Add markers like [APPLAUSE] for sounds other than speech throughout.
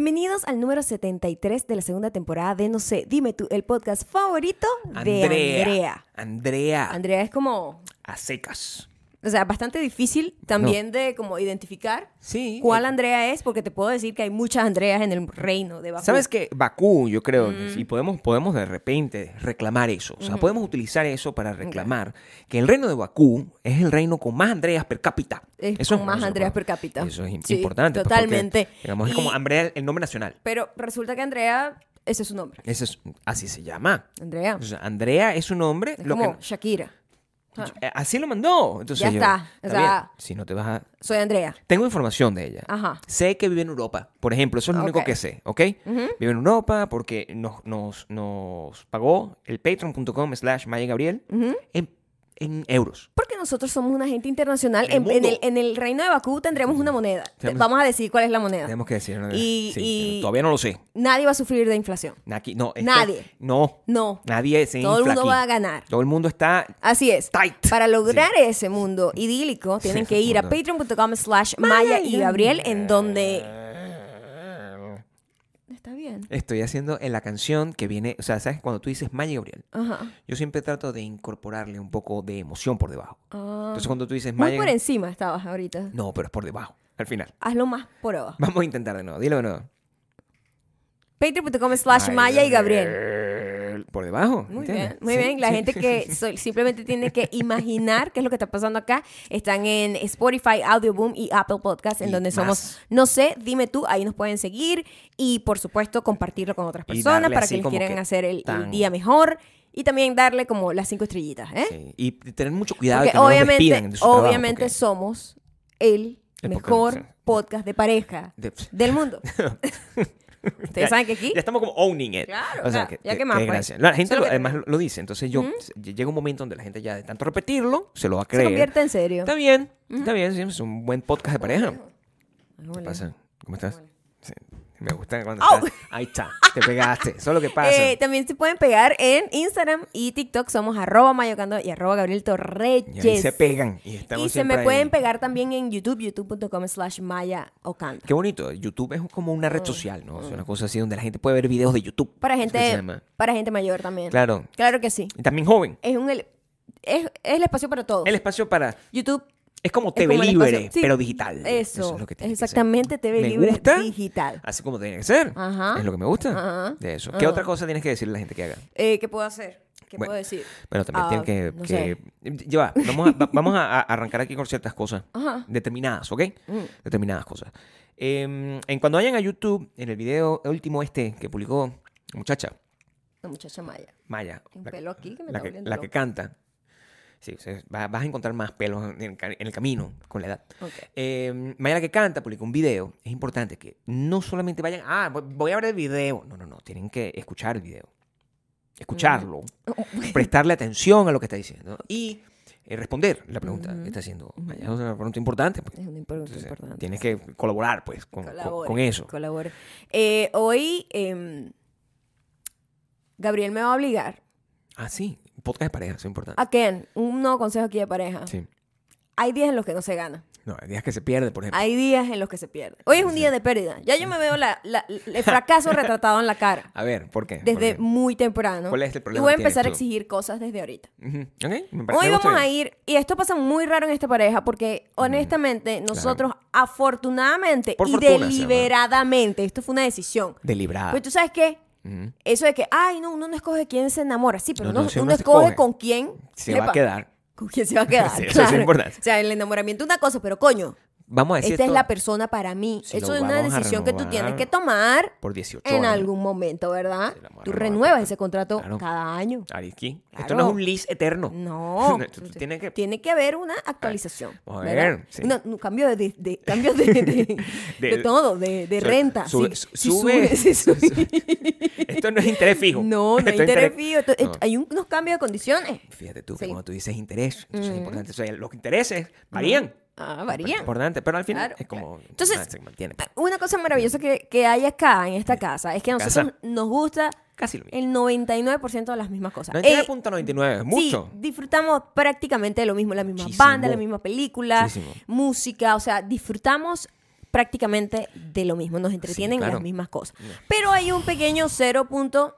Bienvenidos al número 73 de la segunda temporada de No sé, dime tú, el podcast favorito de Andrea. Andrea. Andrea. Andrea es como, A secas. O sea, bastante difícil también de como identificar Sí. cuál eh, Andrea es, porque te puedo decir que hay muchas Andreas en el reino de Bakú. ¿Sabes qué? Bakú, yo creo, Mm. y podemos, podemos de repente reclamar eso. O sea, podemos utilizar eso para reclamar que el reino de Bakú es el reino con más Andreas per cápita. Es eso con más eso- Andreas per cápita. Eso es Sí, importante. pues, porque, totalmente. digamos, es como Y- Andrea, el nombre nacional. Pero resulta que Andrea, ese es su nombre. Ese es, así se llama. Andrea. O sea, Andrea es su nombre. Es lo como que- Shakira. Ah, eh, así lo mandó. Entonces Ya yo- está. O sea- Si no te vas a... soy Andrea. Tengo información de ella. Ajá. Sé que vive en Europa. Por ejemplo, eso es lo único que sé, ¿ok? Vive en Europa porque nos, nos, nos pagó el patreon.com slash Maya Gabriel en, en euros. Porque nosotros somos una gente internacional. En el En, el, en el reino de Bakú tendremos una moneda. Tenemos- Vamos a decir cuál es la moneda. Tenemos que decir. ¿no? Y- Sí, y- Todavía no lo sé. Nadie va a sufrir de inflación. Aquí, no, esto- Nadie. No. No. Nadie se Todo el mundo aquí. va a ganar. Todo el mundo está... Así es. Tight. Para lograr ese mundo idílico, tienen Sí, que ir a patreon.com slash Maya y Gabriel, en donde... Está bien. Estoy haciendo en la canción que viene... O sea, ¿sabes? Cuando tú dices Maya Gabriel, Ajá. yo siempre trato de incorporarle un poco de emoción por debajo. Ah. Entonces cuando tú dices Muy Maya... por encima estabas ahorita. No, pero es por debajo, al final. Hazlo más por abajo. Vamos a intentar de nuevo. Dilo de nuevo. Patreon.com slash Maya y Gabriel. Por debajo. Muy ¿entiendes? bien, muy Sí, bien. La sí. gente que so- simplemente tiene que imaginar qué es lo que está pasando acá. Están en Spotify, Audioboom y Apple Podcast, en Y donde somos, más. no sé, dime tú, ahí nos pueden seguir y por supuesto compartirlo con otras personas para que les quieran que hacer el, el tan- día mejor y también darle como las cinco estrellitas, ¿eh? Sí, Y tener mucho cuidado de Porque que no nos obviamente, de su trabajo, obviamente porque- somos el, El mejor podcast de pareja de- del mundo. [LAUGHS] [LAUGHS] Ustedes Ya- saben que aquí Ya estamos como owning it. Claro, O sea, claro. que, Ya que- que más, pues. La gente lo además tenemos. lo dice. Entonces yo, llega un momento donde la gente ya de tanto repetirlo, se lo va a se creer. convierte en serio. Está bien, está bien. es un buen podcast de pareja. ¿Qué pasa? ¿Cómo estás? Sí, me gusta cuando estás... Ahí está, te pegaste. Eso es lo que pasa. Eh, también se pueden pegar en Instagram y TikTok. Somos arroba mayocando y arroba Gabriel Torreyes. y ahí se pegan. Y, estamos Y se me ahí. pueden pegar también en YouTube, youtube.com slash maya ocando. Qué bonito. YouTube es como una Mm. red social, ¿no? Es una cosa así donde la gente puede ver videos de YouTube. Para gente, para gente mayor también. Claro. Claro que sí. Y también joven. Es un es, es el espacio para todos. El espacio para... YouTube Es como es TV como el libre, sí, pero digital. Eso, es lo que tiene que exactamente TV Me libre gusta. digital. Así como tiene que ser. Ajá. Es lo que me gusta Ajá. de eso. ¿Qué Ajá. otra cosa tienes que decirle a la gente que haga? Eh, ¿Qué puedo hacer? ¿Qué Bueno, puedo decir? Bueno, también Ah, tienen que... no que- Lleva, vamos, a, va- [LAUGHS] vamos a, arrancar aquí con ciertas cosas. Ajá. Determinadas, ¿ok? Mm. Determinadas cosas. Em, en cuando vayan a YouTube, en el video último este que publicó la muchacha, La muchacha maya. Maya, Un la, pelo aquí que me la está que, la que canta. Sí, o sea, va- vas a encontrar más pelos en el, ca- en el camino con la edad. Ok. Eh, Maya la que canta publicó un video. Es importante que no solamente vayan, ah, voy- a ver el video. No, no, no. Tienen que escuchar el video. Escucharlo. prestarle atención a lo que está diciendo. Y eh, responder la pregunta que está haciendo. Maya es una pregunta importante. pues. Es una pregunta Entonces, importante. Tienes que colaborar, pues, con, con- Colabore, con eso. colabore. Eh, hoy em, Gabriel me va a obligar Ah, sí. Podcast de pareja, eso es importante. a que un nuevo consejo aquí de pareja. Sí. Hay días en los que no se gana. No, hay días que se pierde, por ejemplo. Hay días en los que se pierde. Hoy es un día de pérdida. Ya yo me veo la- la- el fracaso [LAUGHS] retratado en la cara A ver, ¿por qué? desde ¿Por qué? muy temprano. ¿Cuál es el problema Y voy a que empezar a tú? exigir cosas desde ahorita. Ujú. Ok, me parece- Hoy me gusta vamos a bien. ir, y esto pasa muy raro en esta pareja, porque honestamente nosotros afortunadamente Por y fortuna, se llama. deliberadamente, esto fue una decisión. Deliberada. Pues tú sabes qué, Eso de que, ay, no, uno no escoge quién se enamora, sí, pero No, uno, uno escoge con quién Se va a quedar. Con quién se va a quedar. [LAUGHS] Sí, eso es claro. importante. O sea, el enamoramiento es una cosa, pero coño, Vamos a decir esta es la persona para mí. Si eso es una decisión que tú tienes que tomar por 18 en años. algún momento, ¿verdad? Tú renuevas ese contrato Claro. cada año. Ariski, esto no es un lease eterno. No, [LAUGHS] Tú- tú tienes que- tiene que haber una actualización. A ver, sí. Cambio de, de- de- cambio de, de, [LAUGHS] de De- todo, de, renta. sube- Sí, su- sí [LAUGHS] sube. Esto no es interés fijo. No, no hay interés fijo. Esto- No. Hay un- unos cambios de condiciones. Fíjate tú, que cuando tú dices interés, entonces es importante. O sea, los intereses varían. Ah, Es varían. importante, pero al final Claro, es como. Entonces, ah, se mantiene. Una cosa maravillosa que, que hay acá en esta casa es que a nosotros Casa. nos gusta Casi lo mismo. el 99% de las mismas cosas. Eh, 99.99, es mucho. Sí, disfrutamos prácticamente lo mismo, la misma Muchísimo. banda, la misma película, Muchísimo. música, o sea, disfrutamos prácticamente de lo mismo, nos entretienen claro. las mismas cosas. Pero hay un pequeño 0.01.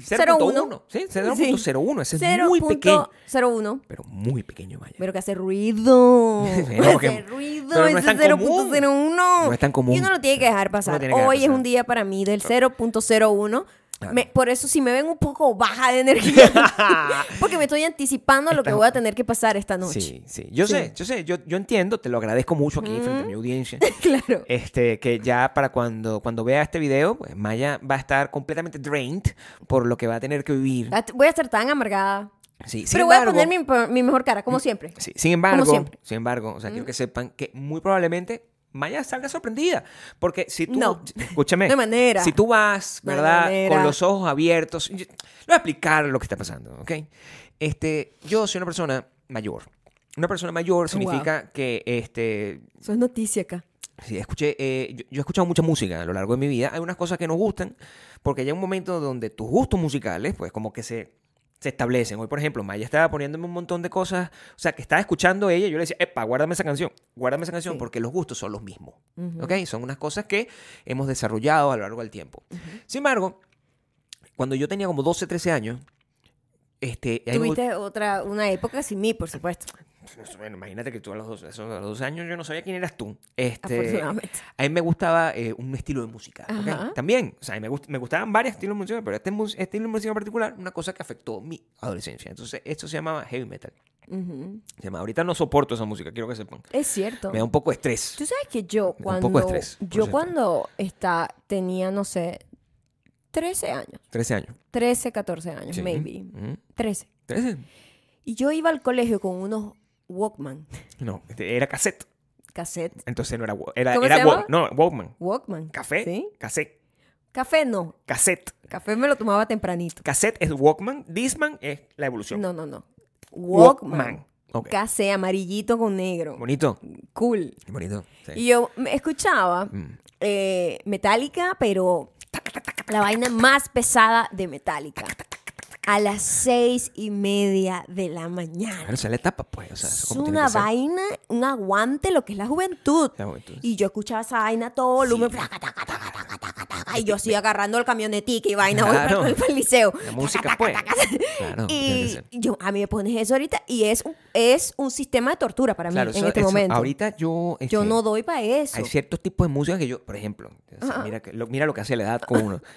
0.1. Sí, 0.01. Ese es muy pequeño. 0.01. Pero muy pequeño, Maya. Pero que hace ruido. [LAUGHS] Pero que- hace ruido. no es ese tan común. 0.01. No es tan común. Y uno lo tiene que dejar pasar. que Hoy es pasar. un día para mí del 0.01. Me- por eso si me ven un poco baja de energía, [LAUGHS] porque me estoy anticipando lo que voy a tener que pasar esta noche. Sí, sí. Yo Sí. sé, yo sé. Yo, yo entiendo. Te lo agradezco mucho aquí frente a mi audiencia. [LAUGHS] claro. Este, que ya para cuando, cuando vea este video, pues Maya va a estar completamente drained por lo que va a tener que vivir. Voy a estar tan amargada. Sí, Pero voy a embargo- poner mi, mi mejor cara, como siempre. Sí, sin embargo, sin embargo, o sea, quiero que sepan que muy probablemente Maya salga sorprendida. Porque si tú, No. escúchame, [LAUGHS] hay manera. si tú vas, ¿verdad? Con los ojos abiertos, yo- le voy a explicar lo que está pasando, ¿ok? Este, yo soy una persona mayor. Una persona mayor significa que, este, Eso es noticia acá. Sí, escuché, eh, yo, yo he escuchado mucha música a lo largo de mi vida. Hay unas cosas que nos gustan, porque hay un momento donde tus gustos musicales, pues como que se, se establecen. Hoy, por ejemplo, Maya estaba poniéndome un montón de cosas, o sea, que estaba escuchando ella, y yo le decía, epa, guárdame esa canción, guárdame esa canción, Sí. porque los gustos son los mismos. ¿Ok? Son unas cosas que hemos desarrollado a lo largo del tiempo. Sin embargo, cuando yo tenía como 12, 13 años, este, me Tuviste otra, una época sin mí, por supuesto. Bueno, imagínate que tú a los dos, a los dos años yo no sabía quién eras tú. Este, a mí me gustaba eh, un estilo de música. También, o sea, a mí me, gust- me gustaban varios estilos de música, pero este estilo de música en particular, una cosa que afectó mi adolescencia. Entonces, esto se llamaba heavy metal. Se llama, ahorita no soporto esa música, quiero que sepan. Es cierto. Me da un poco de estrés. Tú sabes que yo da un cuando poco de estrés, yo cuando está, tenía, no sé, 13 años, 13 años. 13, 14 años, Sí. maybe, Ujú. 13. 13. Y yo iba al colegio con unos Walkman, No, este, era cassette. cassette. Entonces no era, era, ¿Cómo era se Walk- llama? no, Walkman. Walkman. Café, ¿Sí? cassette, Café no. cassette. Café me lo tomaba tempranito. Cassette es Walkman, Disman es la evolución. No, no, no. Walkman. Ok. Café amarillito con negro. Bonito. Cool. Bonito. sí. Y yo me escuchaba Mm. eh, Metallica, pero la vaina más pesada de Metallica. A las seis y media de la mañana. Claro, esa es la etapa, pues. O sea, Es una vaina, un aguante, lo que es la juventud. La juventud. Y yo escuchaba esa vaina todo volumen. flaca, taca, taca, taca, y yo así agarrando el camionetica y vaina voy Claro. para, para el liceo. La música, pues. Claro, Y yo, a mí me pones eso ahorita y es, un- es un sistema de tortura para mí Claro, en eso- este eso- momento. Ahorita yo. yo este, no doy para eso. Hay ciertos tipos de música que yo, por ejemplo, o sea, mira, lo, mira lo que hace la edad con uno. [LAUGHS]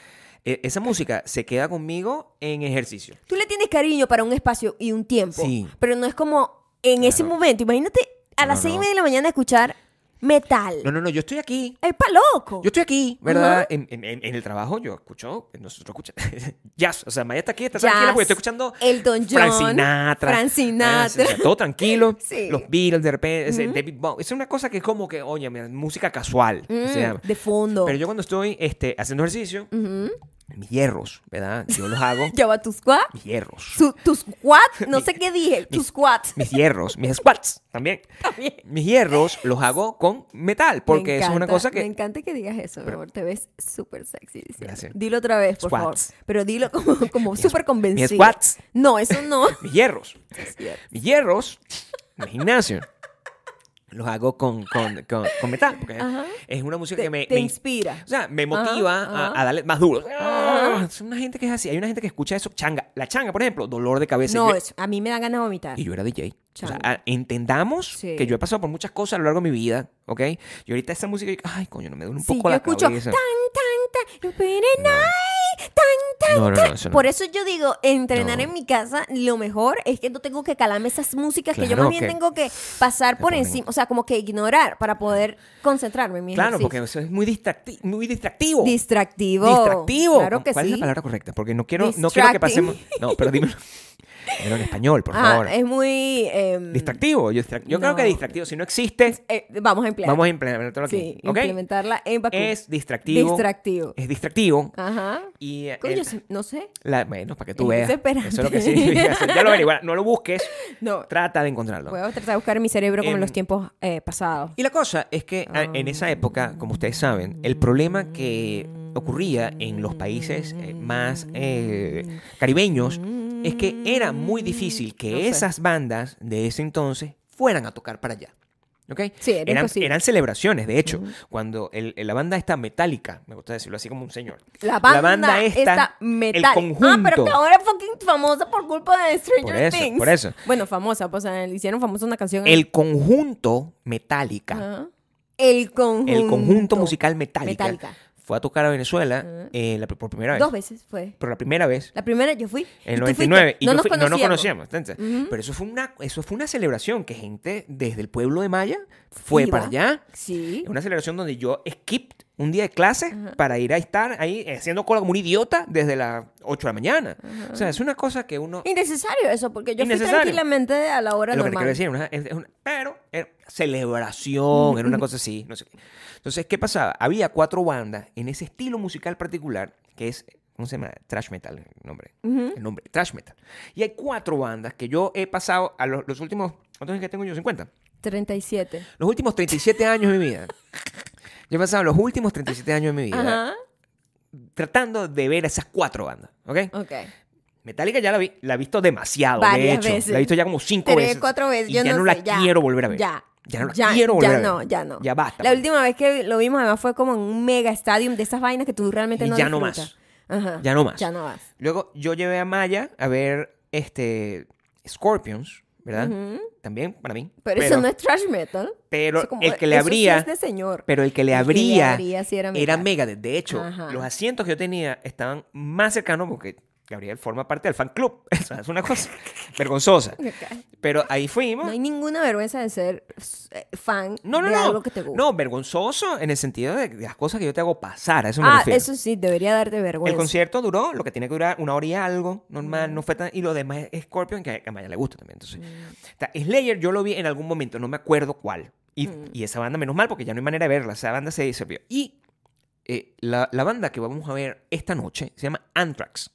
Eh, esa música se queda conmigo en ejercicio. Tú le tienes cariño para un espacio y un tiempo, Sí. pero no es como en ese momento. Imagínate a No, las seis y media de la mañana escuchar metal. No, no, no, yo estoy aquí. Es pa' loco. Yo estoy aquí, ¿verdad? Ajá. En, en- en- en el trabajo yo escucho, nosotros escuchamos [LAUGHS] jazz. O sea, Maya está aquí, está Jazz, tranquila porque estoy escuchando Elton Frank John, Sinatra. Frank Sinatra. O sea, [LAUGHS] todo tranquilo. [LAUGHS] Sí. Los Beatles de repente, David Bowie. Es una cosa que es como que, oye, música casual. Mm, se llama. de fondo. Pero yo cuando estoy este, haciendo ejercicio, Ujú. Mis hierros, ¿verdad? Yo los hago. [LAUGHS] Ya va tu squat. mis hierros. Su- tu squat. [LAUGHS] No sé qué dije. Tu [LAUGHS] mis- squat. Mis hierros, mis squats también. También. Mis hierros los hago con metal, porque Me es una encanta, cosa Me que. encanta que digas eso, amor. Te ves súper sexy diciendo. Gracias. Dilo otra vez, por Squats. favor. Pero dilo como, como súper convencido. mis squats. No, eso no. Mis hierros. Mis hierros en el gimnasio los hago con, con, con, con metal, porque Ajá. es una música Te, que me, te me- inspira. O sea, me motiva Ajá, a- darle más duro. Ajá. Es una gente que es así. Hay una gente que escucha eso, changa. La changa, por ejemplo, dolor de cabeza. No, Yo- eso, a mí me da ganas de vomitar. Y yo era DJ. O sea, entendamos Sí. que yo he pasado por muchas cosas a lo largo de mi vida, ¿ok? Y ahorita esa música, ay, coño, no me duele un Sí, poco yo la escucho cabeza. tan, tan, No, no, tan. no. Por eso yo digo, entrenar en mi casa, lo mejor es que no tengo que calarme esas músicas que yo más bien que- tengo que pasar por encima, o sea, como que ignorar para poder concentrarme en mi Claro, ejercicio. porque eso es muy, distracti- muy distractivo. Distractivo. Distractivo. Claro que ¿Cuál sí. es la palabra correcta? Porque no quiero, no quiero que pasemos. No, pero dímelo. [LAUGHS] En español, por Ah, favor. es muy... em, Distractivo. Yo, creo que distractivo, si no existe, eh, vamos a emplear. vamos a implementarlo aquí. Implementarla en Bakú. Es distractivo. Distractivo. Es distractivo. Ajá. Y eh, Coño, el- sí, no sé. la- bueno, para que tú Es veas. Eso es lo que significa. [LAUGHS] Ya lo averiguas. No lo busques. No. Trata de encontrarlo. Voy a tratar de buscar en mi cerebro como en Em, los tiempos eh, pasados. Y la cosa es que a- en esa época, como ustedes saben, el problema que ocurría en los países eh, más eh, caribeños es que era muy difícil que No sé. esas bandas de ese entonces fueran a tocar para allá. ¿ok? Sí, era eran, celebraciones, de hecho, cuando el- la banda esta metálica, me gusta decirlo así como un señor. La banda, banda esta, está el conjunto. Ah, pero que ahora es fucking famosa por culpa de Stranger Por eso, Things. por eso. Bueno, famosa, pues le hicieron famosa una canción. El conjunto metálica. El conjunto. el conjunto musical metálica. Fue a tocar a Venezuela eh, la- por primera vez. Dos veces fue. Por la primera vez. La primera yo fui. En el tú 99. fuiste. Y no, yo nos fui- no nos conocíamos. entonces, Ujú. Pero eso fue, una, eso fue una celebración que gente desde el pueblo de Maya fue Iba. para allá. Sí. Una celebración donde yo skipped un día de clase para ir a estar ahí haciendo cola como un idiota desde las 8 de la mañana. O sea, es una cosa que uno... Innecesario eso, porque yo fui tranquilamente a la hora lo que normal. quiero decir, una- es- es una- pero era celebración, era una cosa así, no sé qué. Entonces, ¿qué pasaba? Había cuatro bandas en ese estilo musical particular, que es, ¿cómo se llama? Trash metal, el nombre. El nombre, trash metal. Y hay cuatro bandas que yo he pasado a los, los últimos, ¿cuántos años que tengo yo? 50. 37. Los últimos 37 años de mi vida. [LAUGHS] Yo he pasado los últimos 37 años de mi vida Ajá. tratando de ver esas cuatro bandas, ¿ok? Ok. Metallica ya la, vi, la he visto demasiado, de hecho. veces. La he visto ya como cinco Tres, veces. cuatro veces. Y yo ya no, no, la ya. quiero volver a ver. Ya. Ya no la quiero volver ya no, ya no. Ya basta. La pues. última vez que lo vimos además fue como en un mega stadium de esas vainas que tú realmente Y no ya no. Ajá. Ya no más. Ya no más. Luego yo llevé a Maya a ver este Scorpions, ¿verdad? También para mí. Pero, eso no es trash metal. pero Eso como- el que le sí abría, es de señor. pero el que le El que le abría, sí era era. Megadeth. De hecho, Ajá. los asientos que yo tenía estaban más cercanos porque Gabriel forma parte del fan club. [LAUGHS] O sea, es una cosa vergonzosa. [LAUGHS] Pero ahí fuimos. No hay ninguna vergüenza de ser eh, fan No, no, de no. algo que te gusta. No, vergonzoso en el sentido de las cosas que yo te hago pasar. A eso me ah, refiero. eso sí, debería darte vergüenza. El concierto duró lo que tiene que durar una hora y algo, normal, no fue tan... Y lo demás es Scorpion, que a Maya le gusta también. Entonces, o sea, Slayer yo lo vi en algún momento, no me acuerdo cuál. Y, y esa banda, menos mal, porque ya no hay manera de verla. Esa banda se disolvió. Y eh, la, la banda que vamos a ver esta noche se llama Anthrax.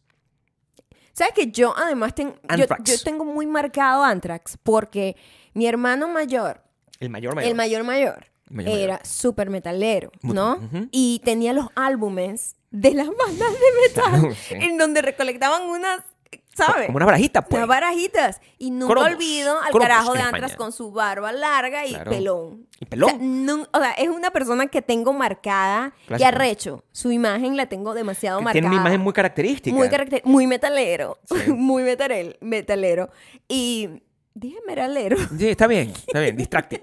¿Sabes que yo además ten- yo, tengo muy marcado Anthrax porque mi hermano mayor, El mayor mayor. el mayor mayor, era súper metalero, ¿no? Y tenía los álbumes de las bandas de metal [LAUGHS] sí. en donde recolectaban unas, ¿sabes? Como una barajita, pues. Unas barajitas. Y nunca Cromos. olvido al Cromos carajo de en Anthrax España. con su barba larga y Claro. pelón. Y pelón. O sea, nun- o sea, es una persona que tengo marcada y Clásico. arrecho. Su imagen la tengo demasiado Que marcada. tiene una imagen muy característica. Muy, caracter- muy metalero. Sí. [LAUGHS] muy metalero, metalero. Y dije meralero. Sí, está bien, está bien. Distracti-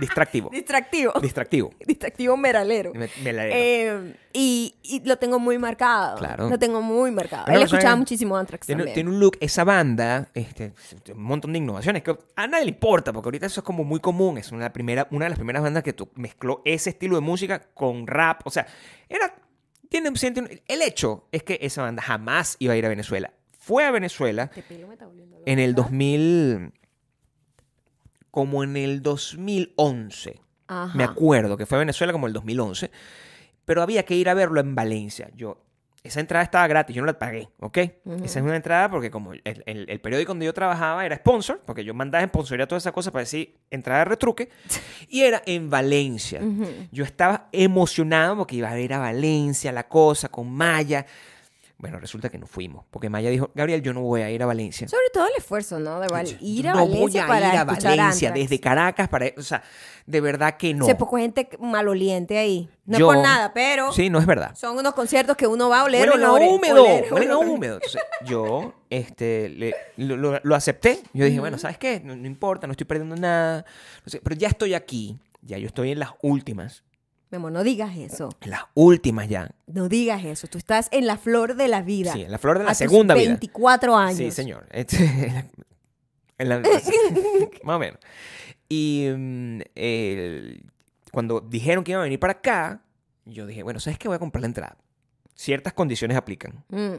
Distractivo. Distractivo. Distractivo. Distractivo meralero. Me- me la- Eh, y, y lo tengo muy marcado. Claro. Lo tengo muy marcado. Él escuchaba muchísimo Anthrax Tiene, también. tiene un look, esa banda, este, un montón de innovaciones que a nadie le importa, porque ahorita eso es como muy común. Es una, primera, una de las primeras bandas que mezcló ese estilo de música con rap. O sea, era. Tiene, siente un- el hecho es que esa banda jamás iba a ir a Venezuela. Fue a Venezuela pelo me está volviendo loco. en el 2000. Como en el 2011. Ajá. Me acuerdo que fue a Venezuela como el 2011. Pero había que ir a verlo en Valencia. Yo, esa entrada estaba gratis, yo no la pagué, ¿ok? Esa es una entrada porque como el, el- el periódico donde yo trabajaba era sponsor, porque yo mandaba sponsoría toda esa cosa para decir entrada de retruque, [LAUGHS] y era en Valencia. Yo estaba emocionado porque iba a ir a Valencia, la cosa, con Maya. Bueno, resulta que no fuimos, porque Maya dijo, Gabriel, yo no voy a ir a Valencia. Sobre todo el esfuerzo, ¿no? De val- ir a no Valencia voy a para ir a Valencia, desde Caracas para... O sea, de verdad que no. Sé poco gente maloliente ahí. No Yo- es por nada, pero Sí, no es verdad. son unos conciertos que uno va a oler huelen a olores, húmedo, oler huelen a olores. húmedo. Entonces, yo este, le- lo, acepté. Yo dije, bueno, ¿sabes qué? No, no importa, no estoy perdiendo nada. No sé, pero ya estoy aquí, ya yo estoy en las últimas, Mi amor, no digas eso. en las últimas ya. No digas eso. Tú estás en la flor de la vida. Sí, en la flor de la A tus segunda vida. 24 años. Sí, señor. Este, en la- [LAUGHS] más o menos. Y mm, cuando dijeron que iban a venir para acá, yo dije, bueno, ¿sabes qué? Voy a comprar la entrada. Ciertas condiciones aplican. Mm.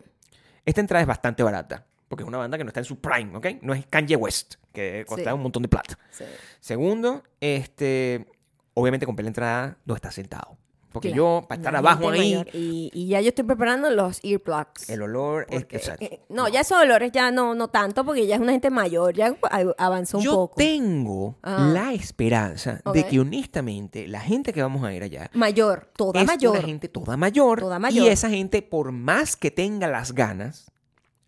Esta entrada es bastante barata, porque es una banda que no está en su prime, ¿ok? No es Kanye West, que costaba Sí. un montón de plata. Sí. Segundo, este, obviamente compré la entrada donde está sentado. Porque Claro, yo, para estar abajo ahí, mayor. Y, y ya yo estoy preparando los earplugs. el olor es Porque, o sea, eh, no, ya esos olores ya no, no tanto, porque ya es una gente mayor, ya avanzó un yo poco. tengo Ah. la esperanza de que honestamente la gente que vamos a ir allá Mayor, toda es mayor. una gente toda mayor, Toda mayor. y esa gente por más que tenga las ganas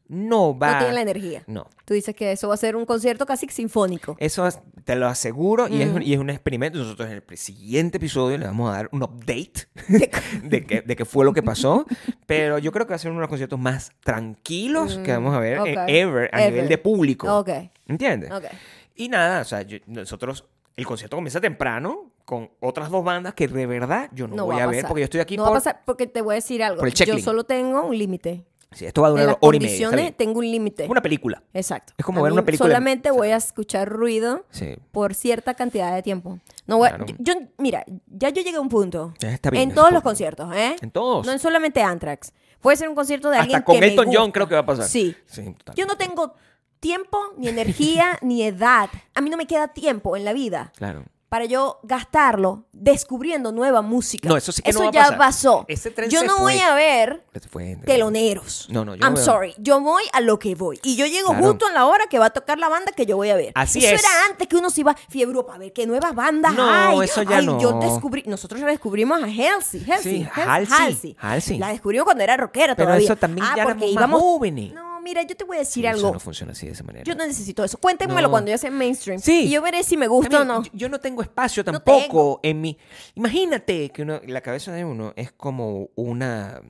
no va... No tiene la energía. No. Tú dices que eso va a ser un concierto casi sinfónico. Eso es- te lo aseguro y, es, Mm. un- y es un experimento. Nosotros en el siguiente episodio le vamos a dar un update [LAUGHS] de qué de qué fue lo que pasó. Pero yo creo que va a ser uno de los conciertos más tranquilos que vamos a ver Mm, ok. ever a Ever. nivel de público. Ok, ¿Entiendes? ok. Y nada, o sea, yo- nosotros, el concierto comienza temprano con otras dos bandas que de verdad yo no, No voy va a, a ver porque yo estoy aquí No va por... a pasar porque te voy a decir algo. Yo solo tengo un límite. Sí, esto va a durar las hora y media. tengo un límite. Es una película. Exacto. Es como A ver una película Solamente voy a escuchar ruido Sí. por cierta cantidad de tiempo. No voy Claro. yo, yo- mira, ya yo llegué a un punto. Está bien, en todos los conciertos, ¿eh? En todos. No en solamente Anthrax. Puede ser un concierto de alguien Hasta con que me Elton John gusta. creo que va a pasar. Sí. Sí. Yo no tengo tiempo, ni energía, ni edad. A mí no me queda tiempo en la vida Claro. Para yo gastarlo descubriendo nueva música. No, eso sí que no va a ya pasar. pasó. Ese tren yo se no fue. voy a ver fue. teloneros. No, no, yo I'm no veo. sorry. Yo voy a lo que voy. Y yo llego Claro. justo en la hora que va a tocar la banda que yo voy a ver. Así eso es. era antes que uno se iba a fiebre para ver qué nuevas bandas No, hay. eso ya Ay, no. Yo descubrí, nosotros descubrimos a Halsey. Halsey, Sí, Hal- Halsey, Halsey. La descubrimos cuando era rockera Pero todavía. eso también ah, ya porque éramos más íbamos... jóvenes. No, mira, yo te voy a decir eso algo. no funciona así de esa manera. Yo no necesito eso. Cuéntenmelo No. cuando ya sea mainstream. Sí. Y yo veré si me gusta o También, no. Yo, yo no tengo espacio No tampoco en mi. Imagínate que uno, la cabeza de uno es como una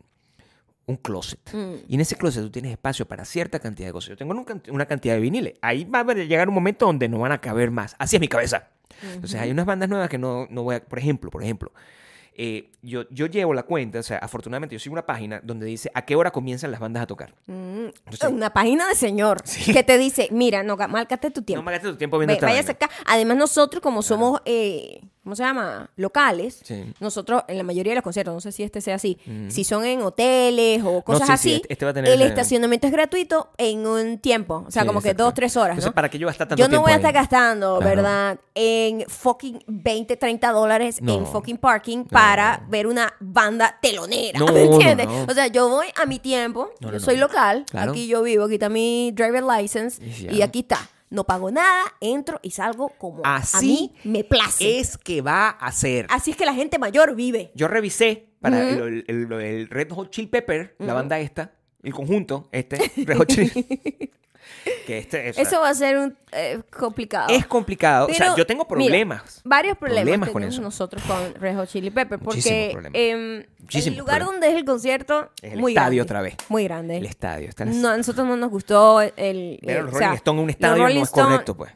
un closet. Mm. Y en ese closet tú tienes espacio para cierta cantidad de cosas. Yo tengo una cantidad de viniles. Ahí va a llegar un momento donde no van a caber más. Así es mi cabeza. Entonces hay unas bandas nuevas que no, no voy a... Por ejemplo, por ejemplo, eh, yo, yo llevo la cuenta, o sea, afortunadamente yo sigo una página donde dice a qué hora comienzan las bandas a tocar. Mm, Entonces- Una página de señor que te dice, mira, no, márcate tu tiempo. No gastes tu tiempo viendo Ve- esta váyase acá. Además, nosotros, como somos, eh, ¿cómo se llama? Locales, Sí. nosotros, en la mayoría de los conciertos, no sé si este sea así, si son en hoteles o cosas sí, sí, así, este- este va a tener el ese- estacionamiento es gratuito en un tiempo. O sea, como que dos, tres horas, Entonces, ¿no? ¿para qué yo gastar tanto Yo no tiempo voy a ahí? estar gastando, Claro. ¿verdad? En fucking 20, 30 dólares No. en fucking parking para ver una banda telonera. ¿Me entiendes? O sea, yo voy a mi tiempo, yo soy local, Claro. aquí yo vivo, aquí está mi driver license y aquí está. No pago nada, entro y salgo como a Así mí me place. Es que va a ser. Así es que la gente mayor vive. Yo revisé para el, Red Hot Chili Pepper, la banda esta, el conjunto, este, Red Hot Chili. [LAUGHS] que este, o sea, Eso va a ser un, eh, complicado. es complicado. o sea, Pero, yo tengo mira, problemas. varios problemas, Problemas con eso. nosotros con Red Hot Chili Pepper porque Muchísimos el lugar problemas. donde es el concierto Es el muy estadio grande, otra vez. muy grande el estadio. Está en las- no, a nosotros no nos gustó el, el- Ver a eh, los o sea, Rolling Stones en un estadio no Rolling es Stone, correcto, pues.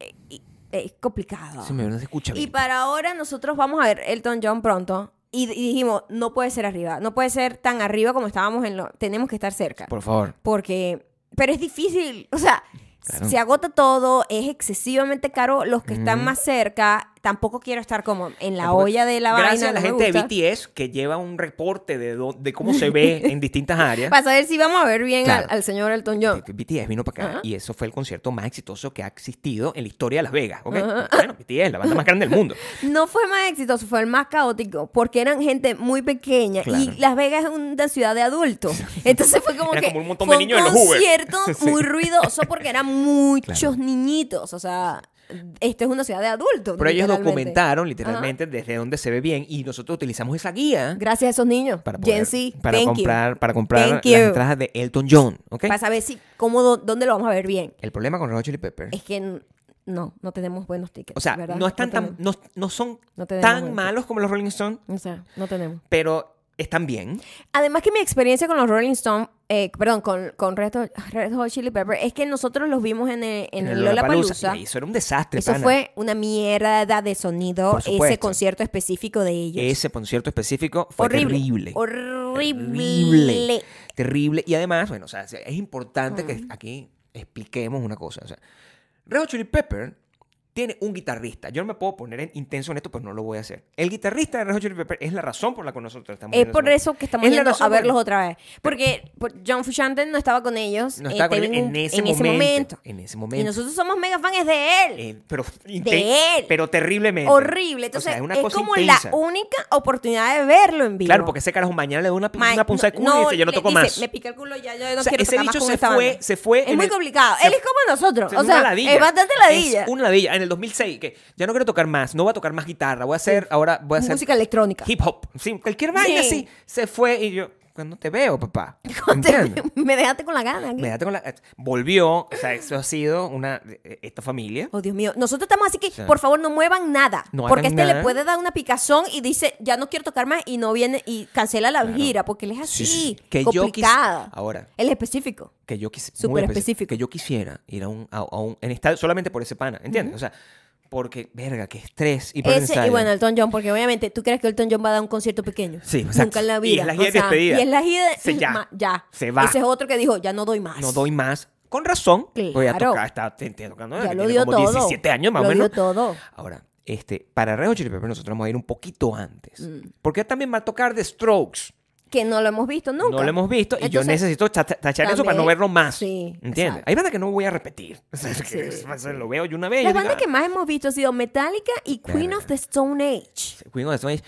eh, es complicado Sí, me- no se escucha y bien. para ahora nosotros vamos a ver Elton John pronto y, y dijimos no puede ser arriba no puede ser tan arriba como estábamos en lo tenemos que estar cerca Por favor. porque pero es difícil o sea Claro. se agota todo es excesivamente caro los que están más cerca tampoco quiero estar como en la Tampoco- olla de la Gracias vaina a la gente de. BTS que lleva un reporte de, do- de cómo se ve [LAUGHS] en distintas áreas. para saber si vamos a ver bien Claro. al, al señor Elton John BTS vino para acá y eso fue el concierto más exitoso que ha existido en la historia de Las Vegas. ¿ok? Bueno, BTS, la banda más grande del mundo. [LAUGHS] no fue más exitoso, fue el más caótico, porque eran gente muy pequeña Claro. y Las Vegas es una ciudad de adultos. [LAUGHS] Entonces fue como Era que como un montón de niños en los Uber. concierto Sí. muy ruidoso porque eran muchos Claro. niñitos, o sea, esto es una ciudad de adultos. Pero ellos documentaron literalmente desde dónde se ve bien y nosotros utilizamos esa guía Gracias a esos niños. para, poder- Gen Z, para thank comprar, para comprar Thank las you. entradas de Elton John. ¿ok? you. Para saber si, cómo, dó- dónde lo vamos a ver bien. El problema con Red Hot Chili Peppers Es que no, no tenemos buenos tickets. O sea, ¿verdad? no están tan, no, no son tan malos como los Rolling Stones, O sea, no tenemos. pero están bien. Además que mi experiencia con los Rolling Stones, eh, perdón, con, con Red, Hot, Red Hot Chili Pepper, es que nosotros los vimos en el, en el Lollapalooza. Y eso era un desastre, Eso pana. fue una mierda de sonido, ese concierto específico de ellos. Ese concierto específico fue horrible, terrible. Horrible. Terrible. Terrible. Y además, bueno, o sea, es importante que aquí expliquemos una cosa. O sea, Red Hot Chili Pepper tiene un guitarrista. Yo no me puedo poner en- intenso en esto, pues no lo voy a hacer. El guitarrista de Red Hot Chili Pepper es la razón por la que nosotros estamos Es por eso que estamos Es yendo a verlos por- otra vez. Porque por- John Frusciante no estaba con ellos. No eh, estaba con él en, ese, en momento, En ese Y momento. nosotros somos mega fans de él. Eh, pero, De él. pero terriblemente. Horrible. O Entonces, una es cosa como intensa. la única oportunidad de verlo en vivo. Claro, porque ese carajo mañana le da una, Ma- una punza de culo y dice, yo no toco dice, más. Me pica el culo ya, yo no O sea, quiero ese tocar más bicho con se esta fue, banda. se fue. Es muy complicado. Él es como nosotros. Es O sea, es bastante ladilla. Es una ladilla. El 2006, que ya no quiero tocar más, no voy a tocar más guitarra, voy a hacer, ahora voy a hacer Música electrónica. hip hop. Sí, cualquier vaina Sí. así. Se fue y yo, cuando te veo, papá. [LAUGHS] Me dejaste con la gana. Me date con la- Volvió, o sea, eso ha sido una... eh, Esta familia. Oh, Dios mío. Nosotros estamos así que, por favor, no muevan nada. no porque este le puede dar una picazón y dice, ya no quiero tocar más y no viene y cancela la gira porque él es así, Sí, sí, sí. Que yo quis- complicada. Ahora, Él es específico. que yo quis- Súper específico. que yo quisiera ir a un, a, a un en estadio solamente por ese pana, ¿entiendes? O sea, porque verga, qué estrés y Ese, y bueno, Elton John, porque obviamente tú crees que Elton John va a dar un concierto pequeño. Sí, exacto. Nunca en la Y vida. es la gira de despedida. Y es la gira de- Se ya. ma- ya. Se va. Ese es otro que dijo, ya no doy más. no doy más. Con razón, voy a tocar, está te- te tocando, Ya lo dio como todo. 17 años más o Lo dio todo. Ahora, este, para Red Hot Chili Peppers nosotros vamos a ir un poquito antes. Mm. Porque también va a tocar The Strokes. Que no lo hemos visto nunca. No lo hemos visto y yo Entonces, necesito cha- tachar eso para no verlo más. sí, ¿Entiendes? Hay bandas que no voy a repetir. [LAUGHS] O sea, que Sí, lo veo yo una vez. Las yo digo, bandas que "Ah". más hemos visto han sido Metallica y Queen of the Stone Age. Queen of the Stone Age,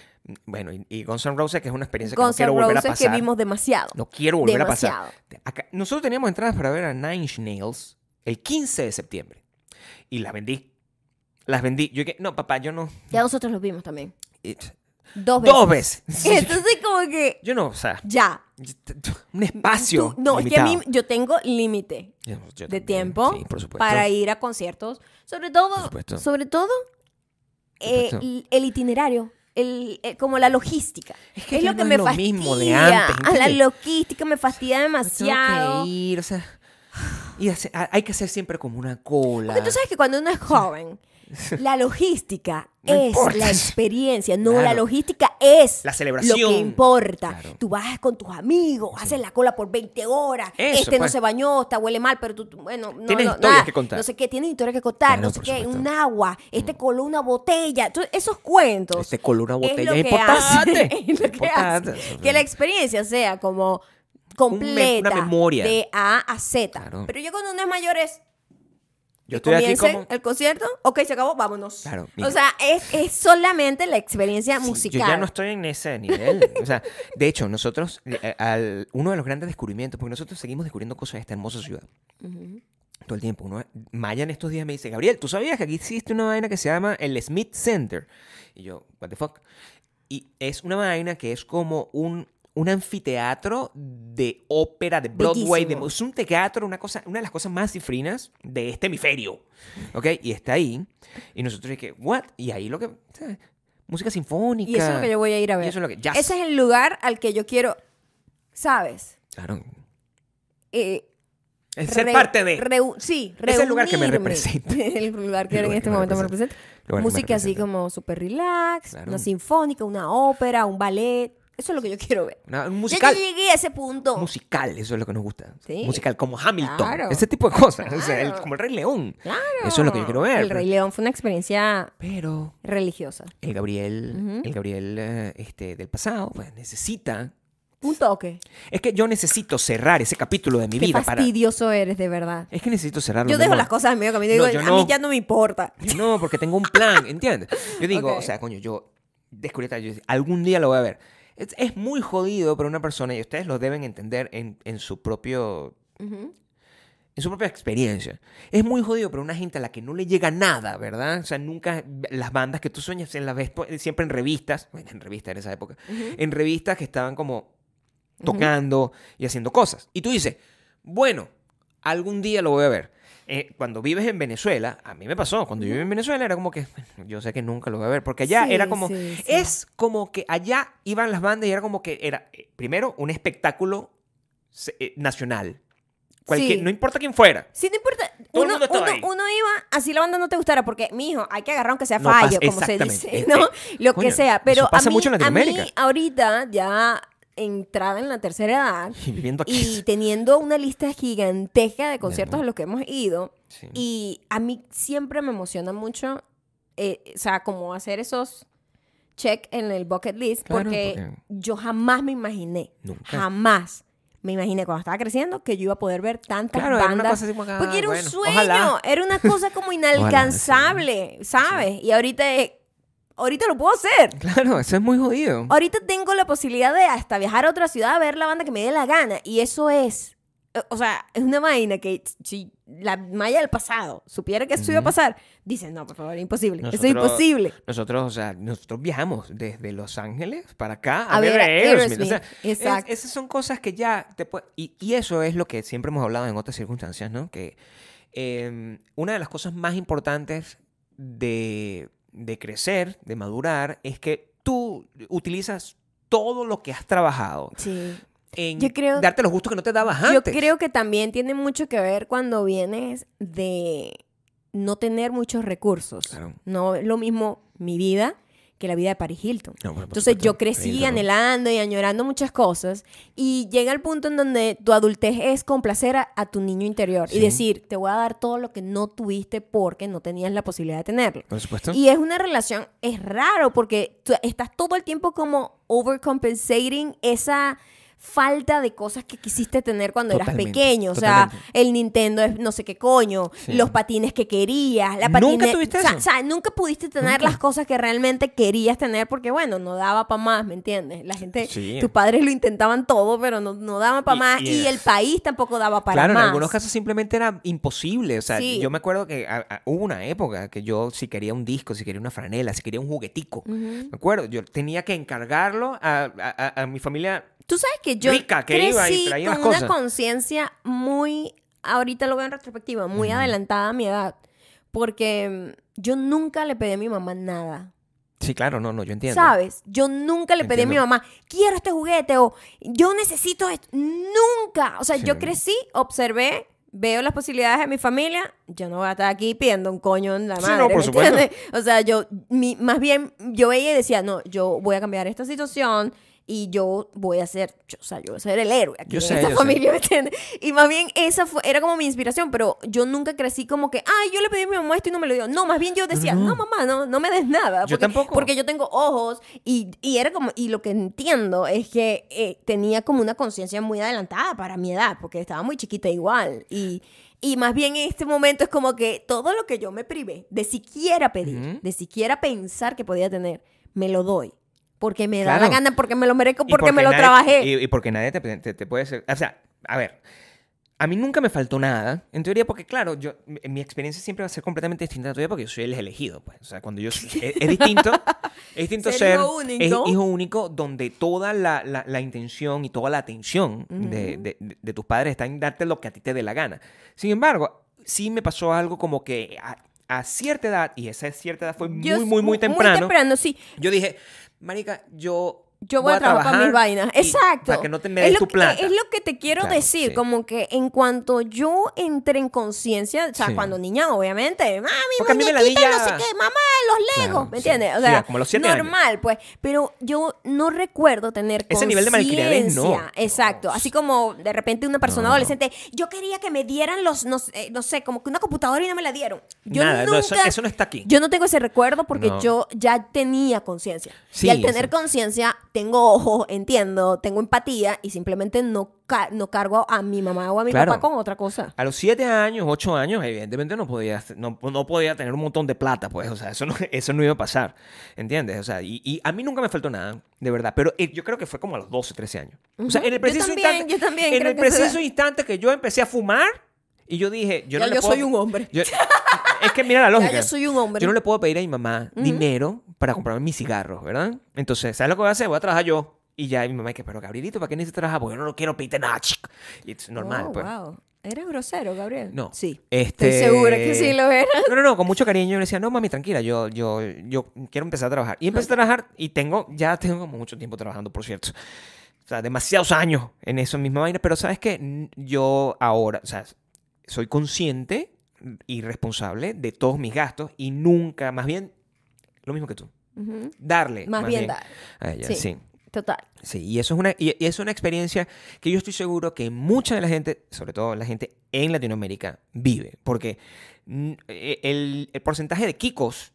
bueno, y, y Guns N' Roses, que es una experiencia que no Guns quiero N' volver a Roses pasar. que vimos demasiado. No quiero volver a Demasiado. pasar. Acá- nosotros teníamos entradas para ver a Nine Inch Nails el 15 de septiembre. Y las vendí. Las vendí. Yo que no, papá, yo no. Ya nosotros los vimos también. It- Dos veces. Dos veces. [LAUGHS] Entonces como que Yo no, o sea, ya. un espacio. Tú- no, es que a mí yo tengo límite de tiempo sí, por para ir a conciertos. Sobre todo, Por supuesto. sobre todo eh, el, el itinerario. El, eh, como la logística. Es que lo no que es me lo fastidia. mismo de antes, a la ¿entiendes? logística me fastidia Tengo demasiado. que ir, o sea. Y hace- hay que hacer siempre como una cola. Porque tú sabes que cuando uno es joven, [LAUGHS] la logística No es importa. la experiencia, no Claro. la logística es La celebración. lo que importa. Claro. Tú vas con tus amigos, haces la cola por 20 horas, Eso, este no pues. se bañó, está huele mal, pero tú, bueno, no, Tienes no, historias nada. que contar. No sé qué, tienes historias que contar, Claro, no sé qué, supuesto. un agua, este coló una botella, Entonces, esos cuentos. Este coló una botella es importante. hace- [LAUGHS] es lo que Importante. hace que la experiencia sea como completa memoria. de A a Z. Pero ya cuando uno es mayor es Yo estoy aquí comience como. el concierto, ok, se acabó, vámonos. Claro, o sea, es, es solamente la experiencia Sí, musical. Yo ya no estoy en ese nivel. O sea, de hecho, nosotros, eh, al- uno de los grandes descubrimientos, porque nosotros seguimos descubriendo cosas de esta hermosa ciudad. Todo el tiempo. Uno, Maya en estos días me dice, Gabriel, ¿tú sabías que aquí existe una vaina que se llama el Smith Center? Y yo, what the fuck? Y es una vaina que es como un, un anfiteatro de ópera, de Broadway. de- es un teatro, una, cosa, una de las cosas más cifrinas de este hemisferio. ¿Ok? Y está ahí. Y nosotros dije, ¿what? Y ahí lo que... ¿sabes? Música sinfónica. Y eso es lo que yo voy a ir a ver. Y eso es lo que... Ese es el lugar al que yo quiero, ¿sabes? Claro. Eh, Es ser re- parte de... reu- sí, Es el lugar que me reunirme. representa. [LAUGHS] el lugar que El en este que momento me representa. me Música así como súper relax, Claro. una sinfónica, una ópera, un ballet. Eso es lo que yo quiero ver. Una- un musical. yo llegué a ese punto. musical, eso es lo que nos gusta. Sí. Musical, como Hamilton. Claro. Ese tipo de cosas. O sea, el- Claro. como el Rey León. Claro. Eso es lo que yo quiero ver. El Rey León fue una experiencia Pero religiosa. el Gabriel, Ujú. el Gabriel eh, este, del pasado, pues necesita. Un toque. Es que yo necesito cerrar ese capítulo de mi Qué vida para. fastidioso eres, de verdad. Es que necesito cerrarlo. Yo dejo las cosas en medio camino No, digo, a mí no. ya no me importa. No, porque tengo un plan, [LAUGHS] ¿entiendes? Yo digo, Ok. o sea, coño, yo descubrí yo algún día lo voy a ver. Es, es muy jodido para una persona, y ustedes lo deben entender en, en su propio en su propia experiencia. Es muy jodido para una gente a la que no le llega nada, ¿verdad? O sea, nunca las bandas que tú sueñas en las ves siempre en revistas, en revistas en esa época, en revistas que estaban como tocando y haciendo cosas. Y tú dices, bueno, algún día lo voy a ver. Eh, cuando vives en Venezuela, a mí me pasó, cuando yo viví en Venezuela era como que, "Bueno, yo sé que nunca lo voy a ver, porque allá Sí, era como, sí, sí. es como que allá iban las bandas y era como que era, eh, primero, un espectáculo eh, nacional. Cualquier. No importa quién fuera. Sí, no importa. Todo el uno, mundo estaba uno- ahí. uno iba, así la banda no te gustara, porque, mijo, hay que agarrar aunque sea No fallo, como se dice, Eh, ¿no? eh, Lo coño, que sea. eso Pero pasa a, mí, mucho en a Latinoamérica. mí, ahorita, ya entrada en la tercera edad, Y [LAUGHS] viviendo aquí. y teniendo una lista gigantesca de conciertos a los que hemos ido, Sí. y a mí siempre me emociona mucho, eh, o sea, como hacer esos check en el bucket list, Claro, porque, porque- yo jamás me imaginé, Nunca. jamás me imaginé cuando estaba creciendo que yo iba a poder ver tantas Claro, era una bandas. cosa así como que, porque era un sueño, ojalá. era una cosa como [LAUGHS] inalcanzable, ¿sabes? Y ahorita, ahorita lo puedo hacer. Claro, eso es muy jodido. Ahorita tengo la posibilidad de hasta viajar a otra ciudad a ver la banda que me dé la gana. Y eso es o sea, es una vaina que si la Maya del pasado supiera que eso iba a pasar, dice, no, por favor, imposible. eso es imposible. Nosotros, o sea, nosotros viajamos desde Los Ángeles para acá A a, ver ver a Aerosmith. O sea, Aerosmith, es- exacto. esas son cosas que ya te pue- y, y eso es lo que siempre hemos hablado en otras circunstancias, ¿no? Que eh, una de las cosas más importantes de, de crecer, de madurar, es que tú utilizas todo lo que has trabajado Sí. en Yo creo- darte los gustos que no te dabas Yo antes. creo que también tiene mucho que ver cuando vienes de no tener muchos recursos. Claro. No es lo mismo mi vida que la vida de Paris Hilton. No, bueno, por Entonces supuesto, yo crecí anhelando y añorando muchas cosas y llega el punto en donde tu adultez es complacer a, a tu niño interior Sí. y decir, te voy a dar todo lo que no tuviste porque no tenías la posibilidad de tenerlo. Por supuesto. Y es una relación, es raro porque tú estás todo el tiempo como overcompensating esa falta de cosas que quisiste tener cuando Totalmente, eras pequeño. O sea, totalmente. el Nintendo es no sé qué coño, Sí. los patines que querías, la ¿Nunca patine- tuviste o sea, eso? o sea, nunca pudiste tener Nunca. las cosas que realmente querías tener porque, bueno, no daba para más, ¿me entiendes? La gente, Sí. tus padres lo intentaban todo, pero no, no daban para más y el país tampoco daba para claro, más. en algunos casos simplemente era imposible. O sea, Sí. yo me acuerdo que a- a- hubo una época que yo, si quería un disco, si quería una franela, si quería un juguetico, me acuerdo, yo tenía que encargarlo a- a mi familia. Tú sabes que yo rica que iba y crecí con una conciencia muy, ahorita lo veo en retrospectiva, muy adelantada a mi edad. Porque mm, yo nunca le pedí a mi mamá nada. Sí, claro, no, no, yo entiendo. ¿Sabes? Yo nunca le pedí a mi mamá, quiero este juguete o yo necesito esto. Nunca. O sea, yo Sí. crecí, observé, veo las posibilidades de mi familia. Yo no voy a estar aquí pidiendo un coño en la Sí, madre. no, por ¿me supuesto. O sea, yo, mi- más bien, yo veía y decía, no, yo voy a cambiar esta situación y yo voy a ser, yo- o sea, yo voy a ser el héroe aquí Yo en sé, esta yo sé. familia, ¿me entiendes? Y más bien esa fue, era como mi inspiración, pero yo nunca crecí como que, ay, yo le pedí a mi mamá esto y no me lo dio. No, más bien yo decía, no. no, mamá, no, no me des nada. Yo porque- tampoco. Porque yo tengo ojos y, y era como, y lo que entiendo es que eh, tenía como una conciencia muy adelantada para mi edad, porque estaba muy chiquita igual. Y, y más bien en este momento es como que todo lo que yo me privé de siquiera pedir, de siquiera pensar que podía tener, me lo doy. Porque me da Claro. la gana, porque me lo merezco, Y porque, me lo nadie- trabajé. Y, y porque nadie te, te- te puede ser. O sea, a ver. A mí nunca me faltó nada, en teoría, porque claro, yo, mi, experiencia siempre va a ser completamente distinta a la tuya porque yo soy el elegido, pues. O sea, cuando yo... Es, es distinto, [LAUGHS] es distinto Ser ser, hijo único. es hijo único donde toda la, la- la intención y toda la atención de, de- de- de tus padres está en darte lo que a ti te dé la gana. Sin embargo, sí me pasó algo como que a, a cierta edad, y esa cierta edad fue muy, Yo- muy, muy temprano, Muy temprano, sí. yo dije, marica, yo... Yo voy, a trabajar para mis vainas. Exacto. Para que no te me des tu que- plata. Es lo que te quiero Claro, decir, sí. como que en cuanto yo entré en conciencia, o sea, Sí. cuando niña, obviamente, mami, Porque muñequita, no sé ladilla- qué, mamá, los legos, Claro, ¿me sí. entiendes? O sea, como los años. normal, pues, pero yo no recuerdo tener Ese nivel de malcriadez, no. Exacto, así como de repente una persona No, adolescente, yo quería que me dieran los, no, sé, no sé, como que una computadora y no me la dieron. Yo Nada, no, eso- nunca- eso no está aquí. Yo no tengo ese recuerdo porque yo ya tenía conciencia. Y al tener conciencia, tengo ojos, entiendo, tengo empatía y simplemente no, ca- no cargo a mi mamá o a mi Claro. papá con otra cosa. A los 7 años, 8 años, evidentemente no podía, no, no podía tener un montón de plata, pues, o sea, eso no, [LAUGHS] eso no iba a pasar, ¿entiendes? O sea, y, y a mí nunca me faltó nada, de verdad, pero eh, yo creo que fue como a los 12, 13 años. O sea, en el Yo preciso también, instante, yo también en creo el que preciso instante que yo empecé a fumar y yo dije, yo Ya no le yo puedo- soy un hombre. yo- [LAUGHS] es que mira la lógica. yo soy un hombre. Yo no le puedo pedir a mi mamá dinero para comprarme mis cigarros, ¿verdad? Entonces, ¿sabes lo que voy a hacer? Voy a trabajar yo. Y ya y mi mamá que, pero Gabrielito, ¿para qué necesitas trabajar? Porque yo no quiero pedirte nada, chico. Y es normal, Oh, pues. wow. ¿Eres grosero, Gabriel? No. Sí. Este... Estoy segura que sí lo eras. No, no, no, con mucho cariño. Yo le decía, no, mami, tranquila, yo, yo, yo quiero empezar a trabajar. Y empecé a trabajar y tengo, ya tengo mucho tiempo trabajando, por cierto. O sea, demasiados años en eso misma vaina. Pero sabes que yo ahora, o sea, soy consciente y responsable de todos mis gastos y nunca, más bien, lo mismo que tú. Darle. Más bien dar. a ella, Sí. sí. Total. Sí, y eso es una, y, y es una experiencia que yo estoy seguro que mucha de la gente, sobre todo la gente en Latinoamérica, vive. Porque mm, eh, el, el porcentaje de kikos,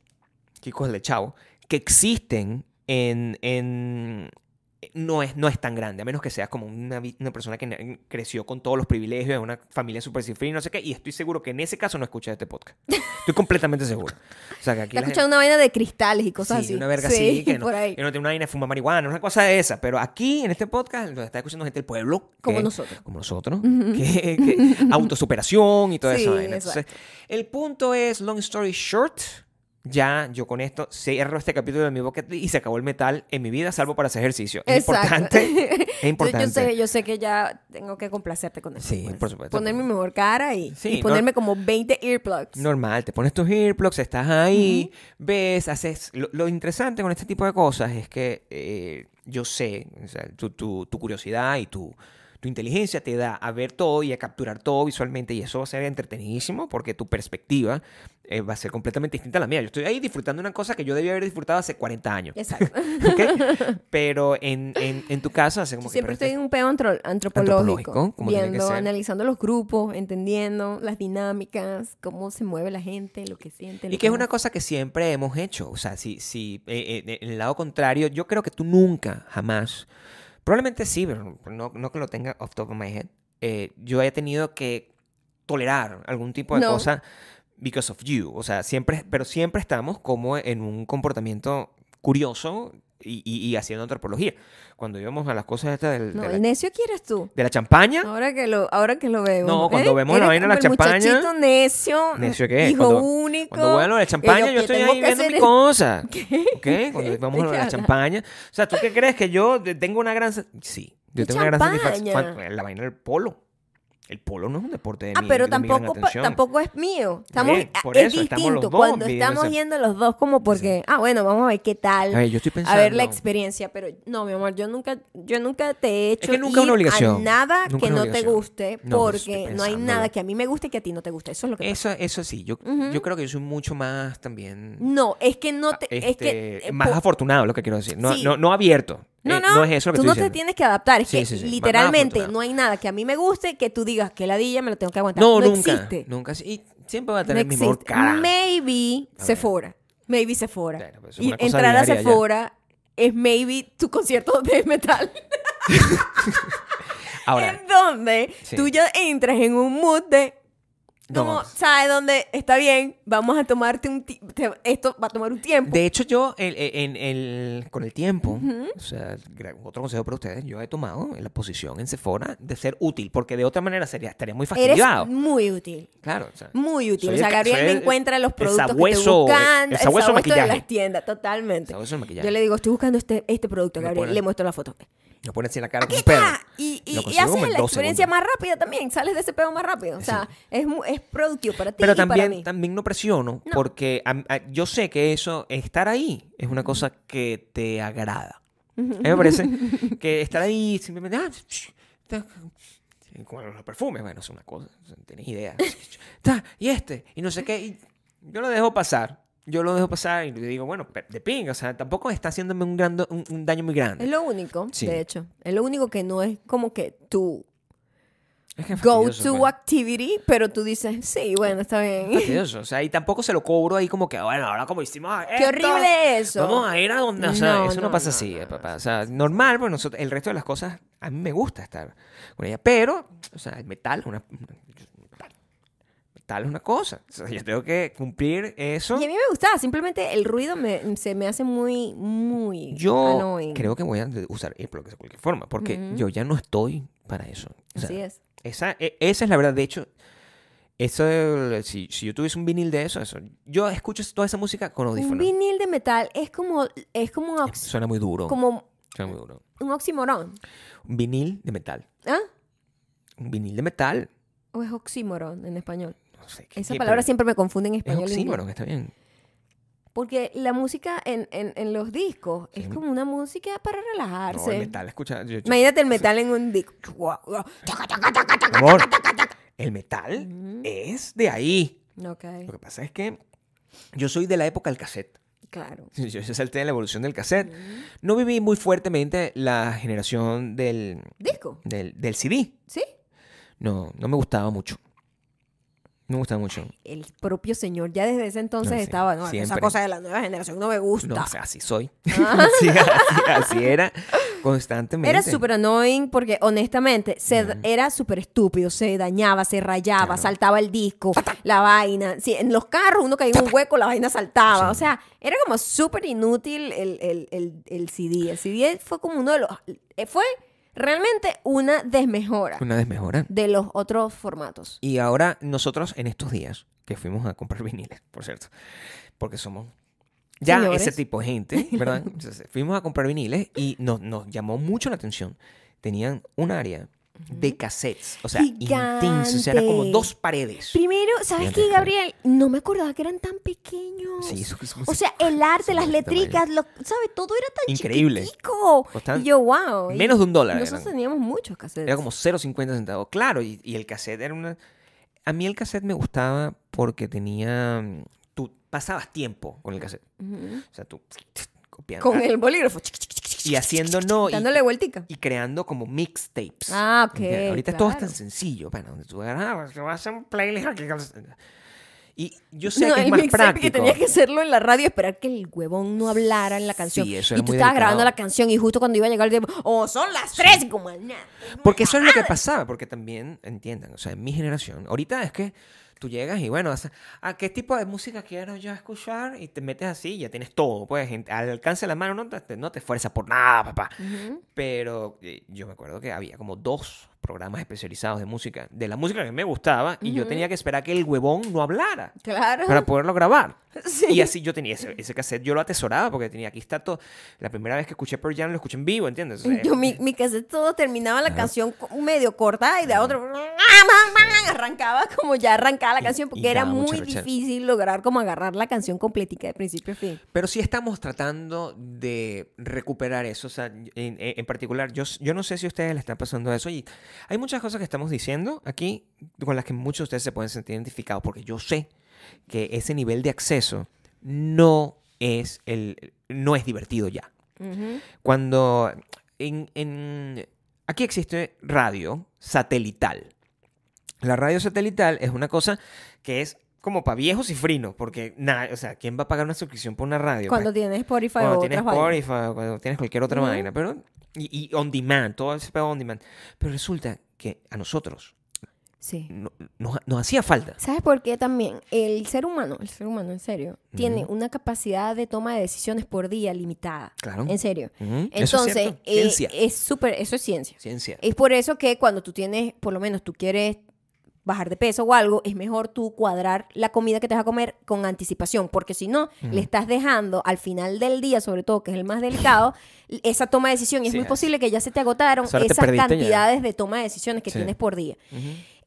kikos de chavo, que existen en, en, no es, no es tan grande, a menos que seas como una, una persona que creció con todos los privilegios una familia super cifrina y no sé qué, y estoy seguro que en ese caso no escuchas este podcast. Estoy completamente seguro. O sea, que aquí Está gente- escuchando una vaina de cristales y cosas Sí, así. una verga Sí, así, que [LAUGHS] no, por ahí. que no tiene una vaina de fumar marihuana, una cosa de esa. Pero aquí, en este podcast, lo está escuchando gente del pueblo. Como que- nosotros. Como nosotros. que, que- [LAUGHS] autosuperación y toda Sí, esa vaina. Entonces, el punto es, long story short, ya yo con esto cierro este capítulo de mi bucket y se acabó el metal en mi vida, salvo para hacer ejercicio. Es Exacto. importante. [LAUGHS] Es importante. Yo, sé, yo sé que ya tengo que complacerte con eso. Sí, pues. por supuesto. Poner mi mejor cara y, Sí, y no- ponerme como 20 earplugs. Normal, te pones tus earplugs, estás ahí, ves, haces... Lo, lo interesante con este tipo de cosas es que eh, yo sé, o sea, tu, tu- tu curiosidad y tu, tu inteligencia te da a ver todo y a capturar todo visualmente y eso va a ser entretenidísimo porque tu perspectiva eh, va a ser completamente distinta a la mía. Yo estoy ahí disfrutando una cosa que yo debía haber disfrutado hace 40 años. Exacto. [LAUGHS] Pero en, en, en tu caso hace como que... Siempre estoy en un antro- Antropológico, antropológico, como viendo, analizando los grupos, entendiendo las dinámicas, cómo se mueve la gente, lo que siente. lo Y que es no. una cosa que siempre hemos hecho. O sea, si, si eh, eh, en el lado contrario, yo creo que tú nunca, jamás, probablemente sí, pero no, no que lo tenga off top of my head, eh, yo haya tenido que tolerar algún tipo de No. cosa because of you. O sea, siempre, pero siempre estamos como en un comportamiento curioso y, y- y haciendo antropología. Cuando íbamos a las cosas estas del- No, de, el la, necio quieres tú. de la champaña, Ahora que lo, ahora que lo veo. No, cuando ¿eh? vemos la vaina de la el champaña- muchachito necio. ¿Necio qué? Hijo Cuando- único. Cuando de la champaña, yo estoy ahí viendo mi es- cosa. [LAUGHS] ¿Qué? ¿Ok? Cuando vamos a la champaña. O sea, ¿tú qué crees? ¿Que yo tengo una gran... Sí. Yo ¿Qué tengo una gran satisfacción. champaña? La vaina del polo. El polo no es un deporte de Ah, mi- pero de tampoco, pa- tampoco es mío. Estamos, Bien, por es eso, estamos los distinto dos cuando estamos yendo los dos como porque, ah, bueno, vamos a ver qué tal. A ver, yo estoy a pensando... ver la experiencia, pero no, mi amor, yo nunca, yo nunca te he hecho que nunca una obligación. a nada Nunca que no te guste, No, porque no hay nada que a mí me guste y que a ti no te guste. Eso es lo que pasa. Eso, eso sí. Yo, yo creo que yo soy mucho más también... No, es que no te, es este, que eh, más po- afortunado, lo que quiero decir. No, Sí. no, no abierto. No, Eh, no, es eso lo que tú no te tienes que adaptar. Es Sí, que sí, sí. Más- más literalmente no hay nada que a mí me guste que tú digas que ladilla me lo tengo que aguantar. No, No, nunca. existe. Nunca. Y siempre va a No tener mi mejor existe. cara. Maybe. Sephora. Maybe Sephora. Claro, pues, es y entrar a ya. Sephora es maybe tu concierto de metal. [LAUGHS] Ahora, [LAUGHS] en donde tú ya entras en un mood de como, No. ¿sabes dónde? Está bien, vamos a tomarte un te- esto va a tomar un tiempo. De hecho, yo el- el- con el tiempo, o sea, otro consejo para ustedes, yo he tomado la posición en Sephora de ser útil, porque de otra manera sería, estaría muy Eres fastidiado. muy útil. Claro, o sea, Muy útil. O sea, el Gabriel me el- encuentra los el productos que sabueso- estoy buscando. el sabueso de de maquillaje. las tiendas, totalmente. sabueso de maquillaje. Yo le digo, estoy buscando este, este producto, Gabriel. Le muestro la foto. Me pone así en la cara como Aquí perro. está. Y, y, Lo y consigo haces como la experiencia segundos. más rápida también. Sales de ese pedo más rápido. O sea, es, mu- es productivo para ti Pero y para también, mí. también no presiono, No. porque a- a- yo sé que eso, estar ahí, es una cosa que te agrada. A mí me parece [LAUGHS] que estar ahí simplemente... Ah, como los perfumes, bueno, es una cosa, no tienes idea. Y este, y no sé qué, y yo lo dejo pasar. Yo lo dejo pasar y le digo, bueno, de ping, o sea, tampoco está haciéndome un, gran, un, un daño muy grande. Es lo único, Sí. de hecho. Es lo único que no es como que Es es go to activity, pero tú dices, sí, bueno, está bien. Fastidioso, O sea, y tampoco se lo cobro ahí como que, bueno, ahora como hicimos Qué horrible eso. Vamos a ir a donde, o sea, No, eso no, no, pasa no, así, eh, papá. O sea, normal, pues nosotros, el resto de las cosas, a mí me gusta estar con ella. Pero, o sea, el metal es una, metal es una cosa. O sea, yo tengo que cumplir eso. Y a mí me gustaba, simplemente el ruido me, se me hace muy, muy Yo annoying. creo que voy a usar earplugs de cualquier forma, porque yo ya no estoy para eso. O sea, Así es. Esa, e- esa es la verdad. De hecho, eso, si, si yo tuviese un vinil de eso, eso, yo escucho toda esa música con Un audífonos. vinil de metal es como, es como un, Suena muy duro. como Suena muy duro. un oxímoron. Un vinil de metal. ¿Ah? Un vinil de metal. ¿O es oxímoron en español? No sé. ¿qué- Esa qué- palabra pero siempre me confunde en Es español. e inglés. oxímoron, está bien. Porque la música en, en, en los discos es como una música para No, relajarse. el metal, escucha. yo- yo- Imagínate el metal en un disco. [LAUGHS] amor, el metal es de ahí. Lo que pasa es que yo soy de la época del cassette. claro. Yo yo salté de la evolución del cassette. No viví muy fuertemente la generación del, ¿Disco? del, del CD. ¿Sí? No, no me gustaba mucho. No me gustaba mucho. El propio señor ya desde ese entonces No, sí, estaba, no, esa cosa de la nueva generación no me gusta. No, o sea, así soy. Ah. [LAUGHS] Sí, así, así era. Constantemente. Era súper annoying porque honestamente se, era súper estúpido, se dañaba, se rayaba, Claro. saltaba el disco, la vaina. Sí, en los carros uno caía en un hueco, la vaina saltaba. O sea, era como súper inútil el, el, el, el CD. El CD fue como uno de los... eh, Fue realmente una desmejora Una desmejora. de los otros formatos. Y ahora nosotros en estos días que fuimos a comprar [LAUGHS] viniles, por cierto, porque somos ya Señores. ese tipo de gente, [LAUGHS] ¿verdad? Entonces, fuimos a comprar viniles y nos, nos llamó mucho la atención. Tenían un área de cassettes, o sea, intenso, o sea, era como Gigante. dos paredes. Primero, ¿sabes Fíjate, qué, Gabriel? No me acordaba que eran tan pequeños. Sí, eso- eso- O sea, el arte, las letricas, lo, ¿sabes? Todo era tan Increíble. chiquitico. Costaban Y yo, wow. y menos de un dólar Nosotros eran. teníamos muchos cassettes. Era como 0.50 centavos. Claro, y, y el cassette era una... A mí el cassette me gustaba porque tenía... mm, Tú pasabas tiempo con el cassette. Ujú. O sea, tú copiando. Con el bolígrafo. Y haciendo no... y- dándole vueltica. y creando como mixtapes. Ah, ok, ¿Entiendes? Ahorita todo es tan claro. sencillo. Bueno, donde tú ah, pues, voy a hacer un playlist aquí. Y yo sé No, que es más práctico. que tenías que hacerlo en la radio, esperar que el huevón no hablara en la canción. Sí, eso y tú muy estabas delicado. grabando la canción y justo cuando iba a llegar el tiempo, oh, son las tres, y como, "Nah, Porque eso es lo que pasaba, porque también, entiendan, o sea, en mi generación, ahorita es que tú llegas y bueno, ¿a qué tipo de música quiero yo escuchar? Y te metes así y ya tienes todo, pues al alcance de la mano no te, no te esfuerzas por nada, papá. Pero eh, yo me acuerdo que había como dos programas especializados de música, de la música que me gustaba, y yo Ujú. tenía que esperar que el huevón no hablara Claro. para poderlo grabar. [LAUGHS] Sí. Y así yo tenía ese, ese cassette, yo lo atesoraba porque tenía aquí está todo. La primera vez que escuché Pearl Jam lo escuché en vivo, ¿entiendes? O sea, Yo, mi, mi cassette todo terminaba la canción medio cortada y de otro [LAUGHS] arrancaba como ya arrancaba la Y- canción porque era muy difícil lograr como agarrar la canción completica de principio a fin. Pero sí estamos tratando de recuperar eso. O sea, en, en- particular, yo, yo no sé si a ustedes les está pasando eso. Y hay muchas cosas que estamos diciendo aquí con las que muchos de ustedes se pueden sentir identificados. Porque yo sé que ese nivel de acceso no es, el, no es divertido ya. Cuando en, en- aquí existe radio satelital. La radio satelital es una cosa que es como para viejos y frinos, porque nada, o sea, ¿quién va a pagar una suscripción por una radio? Cuando Pues, tienes Spotify cuando o tienes otras. Spotify, cuando tienes cualquier otra Ujú. vaina, pero y, y on demand, todo ese pedo on demand. Pero resulta que a nosotros Sí. no- nos, nos hacía falta. ¿Sabes por qué también? El ser humano, el ser humano, en serio, tiene una capacidad de toma de decisiones por día limitada. Claro. En serio. Eso Entonces, cierto. eh, es súper, eso es ciencia. Ciencia. Es por eso que cuando tú tienes, por lo menos tú quieres bajar de peso o algo, es mejor tú cuadrar la comida que te vas a comer con anticipación, porque si no, le estás dejando al final del día, sobre todo, que es el más delicado, [LAUGHS] esa toma de decisión y es Sí muy es. posible que ya se te agotaron te esas ya. cantidades de toma de decisiones que Sí. tienes por día.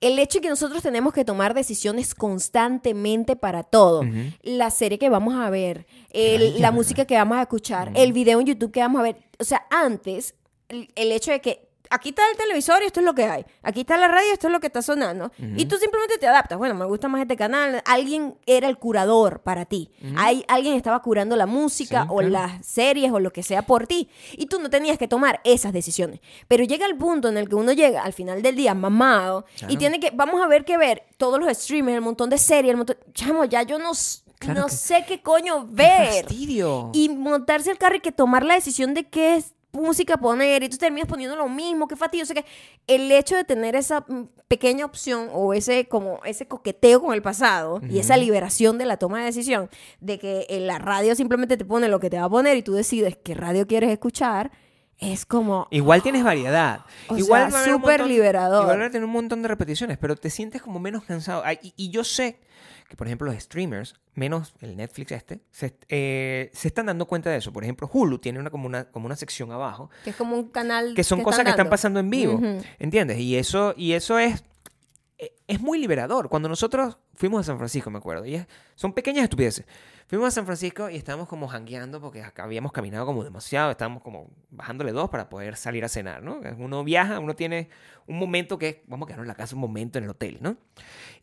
El hecho de que nosotros tenemos que tomar decisiones constantemente para todo. La serie que vamos a ver, el- Ay, la música que vamos a escuchar, el video en YouTube que vamos a ver. O sea, antes, el hecho de que aquí está el televisor y esto es lo que hay. Aquí está la radio y esto es lo que está sonando. Y tú simplemente te adaptas. Bueno, me gusta más este canal. Alguien era el curador para ti. Hay, alguien estaba curando la música Sí, o claro. las series o lo que sea por ti. Y tú no tenías que tomar esas decisiones. Pero llega el punto en el que uno llega al final del día mamado y Claro. tiene que, vamos a ver qué ver, todos los streamers, el montón de series, el montón, chamo, ya yo no, Claro no que- sé qué coño ¡Qué ver. fastidio! Y montarse al carro y que tomar la decisión de qué es música poner y tú terminas poniendo lo mismo, qué fastidio, o sea que el hecho de tener esa mm, pequeña opción o ese como ese coqueteo con el pasado y esa liberación de la toma de decisión de que en la radio simplemente te pone lo que te va a poner y tú decides qué radio quieres escuchar, es como Igual tienes variedad. [GASPS] O igual súper liberador. Igual va a tener un montón de repeticiones, pero te sientes como menos cansado. Ay, y, y yo sé que, por ejemplo, los streamers, menos el Netflix este, se, eh, se están dando cuenta de eso. Por ejemplo, Hulu tiene una, como, una, como una sección abajo que es como un canal que son cosas que están pasando en vivo. ¿Entiendes? Y eso, y eso es, e- es muy liberador. Cuando nosotros fuimos a San Francisco, me acuerdo, y es- son pequeñas estupideces. Fuimos a San Francisco y estábamos como jangueando porque habíamos caminado como demasiado, estábamos como bajándole dos para poder salir a cenar, ¿no? Uno viaja, uno tiene un momento que, vamos a quedarnos en la casa un momento en el hotel, ¿no?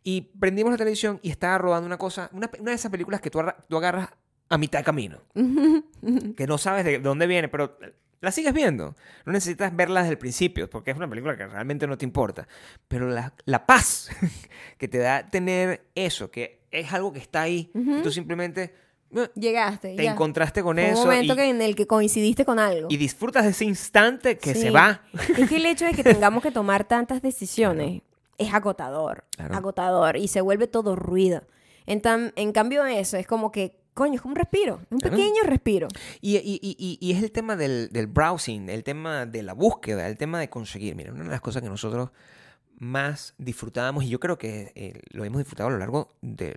Y prendimos la televisión y estaba rodando una cosa, una, una de esas películas que tú, tú agarras a mitad de camino [LAUGHS] que no sabes de dónde viene, pero la sigues viendo. No necesitas verla desde el principio, porque es una película que realmente no te importa. Pero la, la paz [LAUGHS] que te da tener eso, que es algo que está ahí, y tú simplemente eh, Llegaste. te ya. encontraste con Fue eso un momento y, que- en el que coincidiste con algo. y disfrutas de ese instante que Sí. se va. [LAUGHS] Es que el hecho de que tengamos que tomar tantas decisiones es agotador. Claro. Agotador. Y se vuelve todo ruido. En, tan- en cambio, eso es como que, coño, es como un respiro. Un Claro. pequeño respiro. Y- y- y es el tema del, del browsing, el tema de la búsqueda, el tema de conseguir. Mira, una de las cosas que nosotros más disfrutábamos, y yo creo que eh, lo hemos disfrutado a lo largo de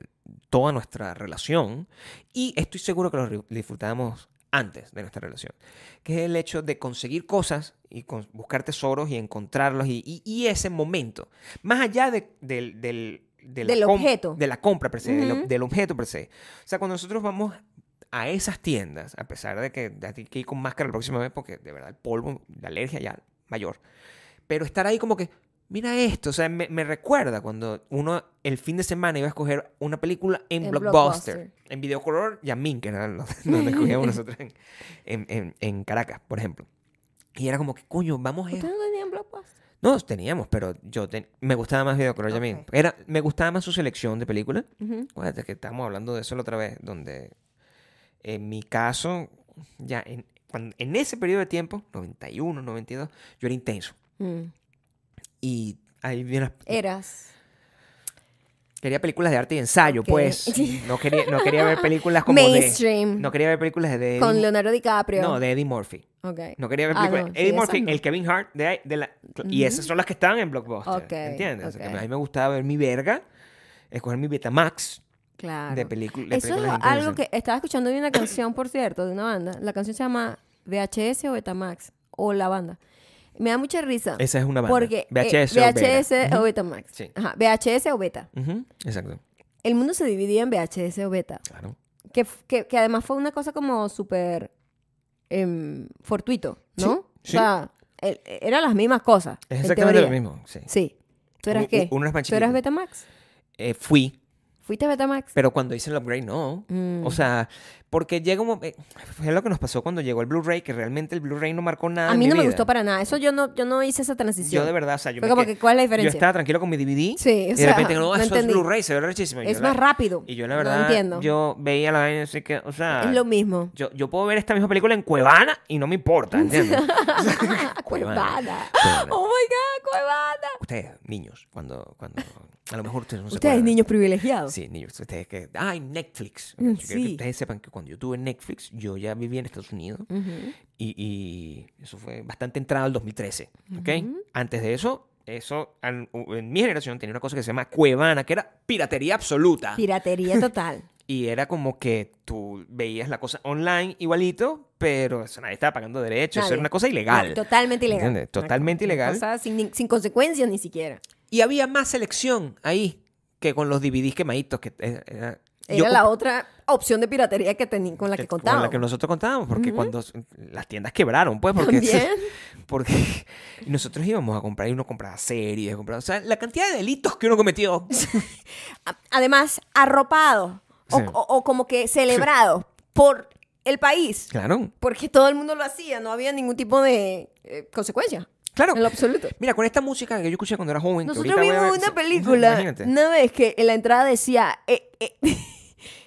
toda nuestra relación, y estoy seguro que lo disfrutábamos antes de nuestra relación, que es el hecho de conseguir cosas y con- buscar tesoros y encontrarlos y, y- y ese momento, más allá de- del, del, de Del objeto. de la compra per se, del, Ujú. del objeto per se. O sea, cuando nosotros vamos a esas tiendas, a pesar de que hay que ir con máscara la próxima vez, porque de verdad el polvo, la alergia ya mayor, pero estar ahí como que, mira esto, o sea, me, me recuerda cuando uno el fin de semana iba a escoger una película en, En Blockbuster, Blockbuster. en Videocolor, Yamin, que era [LAUGHS] donde escogíamos [LAUGHS] nosotros en, en- en- Caracas, por ejemplo. Y era como que, coño, vamos a... ¿Ustedes no tenían Blockbuster? No, teníamos, pero yo ten- me gustaba más Videocolor Yamin. Ok. Era, me gustaba más su selección de películas. Ujú. Acuérdate que estábamos hablando de eso la otra vez, donde en mi caso, ya en, cuando- en ese periodo de tiempo, 91, 92, yo era intenso. Mm. Y ahí vi unas- Eras. quería películas de arte y ensayo, pues. [LAUGHS] No quería, no quería ver películas como de... Mainstream. No quería ver películas de... con Leonardo DiCaprio. no, de Eddie Murphy. Ok. No quería ver Ah, películas. no, sí, Eddie esas Murphy, no. el Kevin Hart de, ahí- de la... Y esas son las que estaban en Blockbuster. Ok, ¿Entiendes? O sea, que ok. a mí me gustaba ver mi verga, escoger mi Betamax Claro. de, película- de Eso es algo que estaba escuchando de una canción, por cierto, de una banda. La canción se llama VHS o Betamax. O la banda. Me da mucha risa. Esa es una banda. Porque VHS eh, o Beta. VHS o Ujú. Betamax. Sí. Ajá, VHS o Beta. Exacto. El mundo se dividía en VHS o Beta. Claro. Que, que, que además fue una cosa como súper em, fortuito, ¿no? Sí. O sea, el- eran las mismas cosas. Es en exactamente lo mismo. Sí. Sí. ¿Tú eras U- qué? u- uno es más ¿Tú eras. Betamax? Eh, fui, ¿Fuiste Betamax? pero cuando hice el upgrade, no. Mm. O sea, porque llega un momento. Fue lo que nos pasó cuando llegó el Blu-ray, que realmente el Blu-ray no marcó nada. A en mí mi no me vida. gustó para nada. Eso yo no, yo no hice esa transición. Yo de verdad, o sea, yo Fue me como quedé- que, ¿cuál es la Yo diferencia? estaba tranquilo con mi DVD. Sí, o y de sea, repente, no, no eso es entendí. Blu-ray, se ve rechísimo. Y Es yo la- más rápido. Y yo, la No verdad, entiendo. yo veía la vaina así que, o sea. Es lo mismo. Yo, yo puedo ver esta misma película en Cuevana y no me importa, ¿entiendes? [LAUGHS] [LAUGHS] Cuevana. Cuevana. [LAUGHS] Oh my God, Cuevana. Ustedes, niños, cuando, cuando. A lo mejor ustedes no se Ustedes, acuerdan. niños privilegiados. Sí, niños, ustedes que... Ay, Netflix. Mm, Yo quiero que sí. ustedes sepan que cuando yo tuve Netflix, yo ya vivía en Estados Unidos Ujú. y, y eso fue bastante entrado al 2013, ¿ok? Ujú. Antes de eso, eso an- en mi generación tenía una cosa que se llama Cuevana, que era piratería absoluta. Piratería [LAUGHS] total. Y era como que tú veías la cosa online igualito, pero eso, nadie estaba pagando derechos, eso era una cosa ilegal. No, totalmente ilegal. ¿Entiendes? Totalmente Una ilegal. cosa sin, sin consecuencias ni siquiera. Y había más selección ahí que con los DVDs quemaditos. Que, eh, era, yo la otra opción de piratería que tení, con la que, que- contábamos. Con la que nosotros contábamos, porque cuando las tiendas quebraron, pues, porque, También. [LAUGHS] porque nosotros íbamos a comprar y uno compraba series, compraba, o sea, la cantidad de delitos que uno cometió. [LAUGHS] Además, arropado o, Sí. o- o como que celebrado por el país. Claro, Porque todo el mundo lo hacía, no había ningún tipo de eh, consecuencia. claro. En lo absoluto. Mira, con esta música que yo escuché cuando era joven. Nosotros vimos una película Imagínate. una vez que en la entrada decía, eh, eh, [LAUGHS]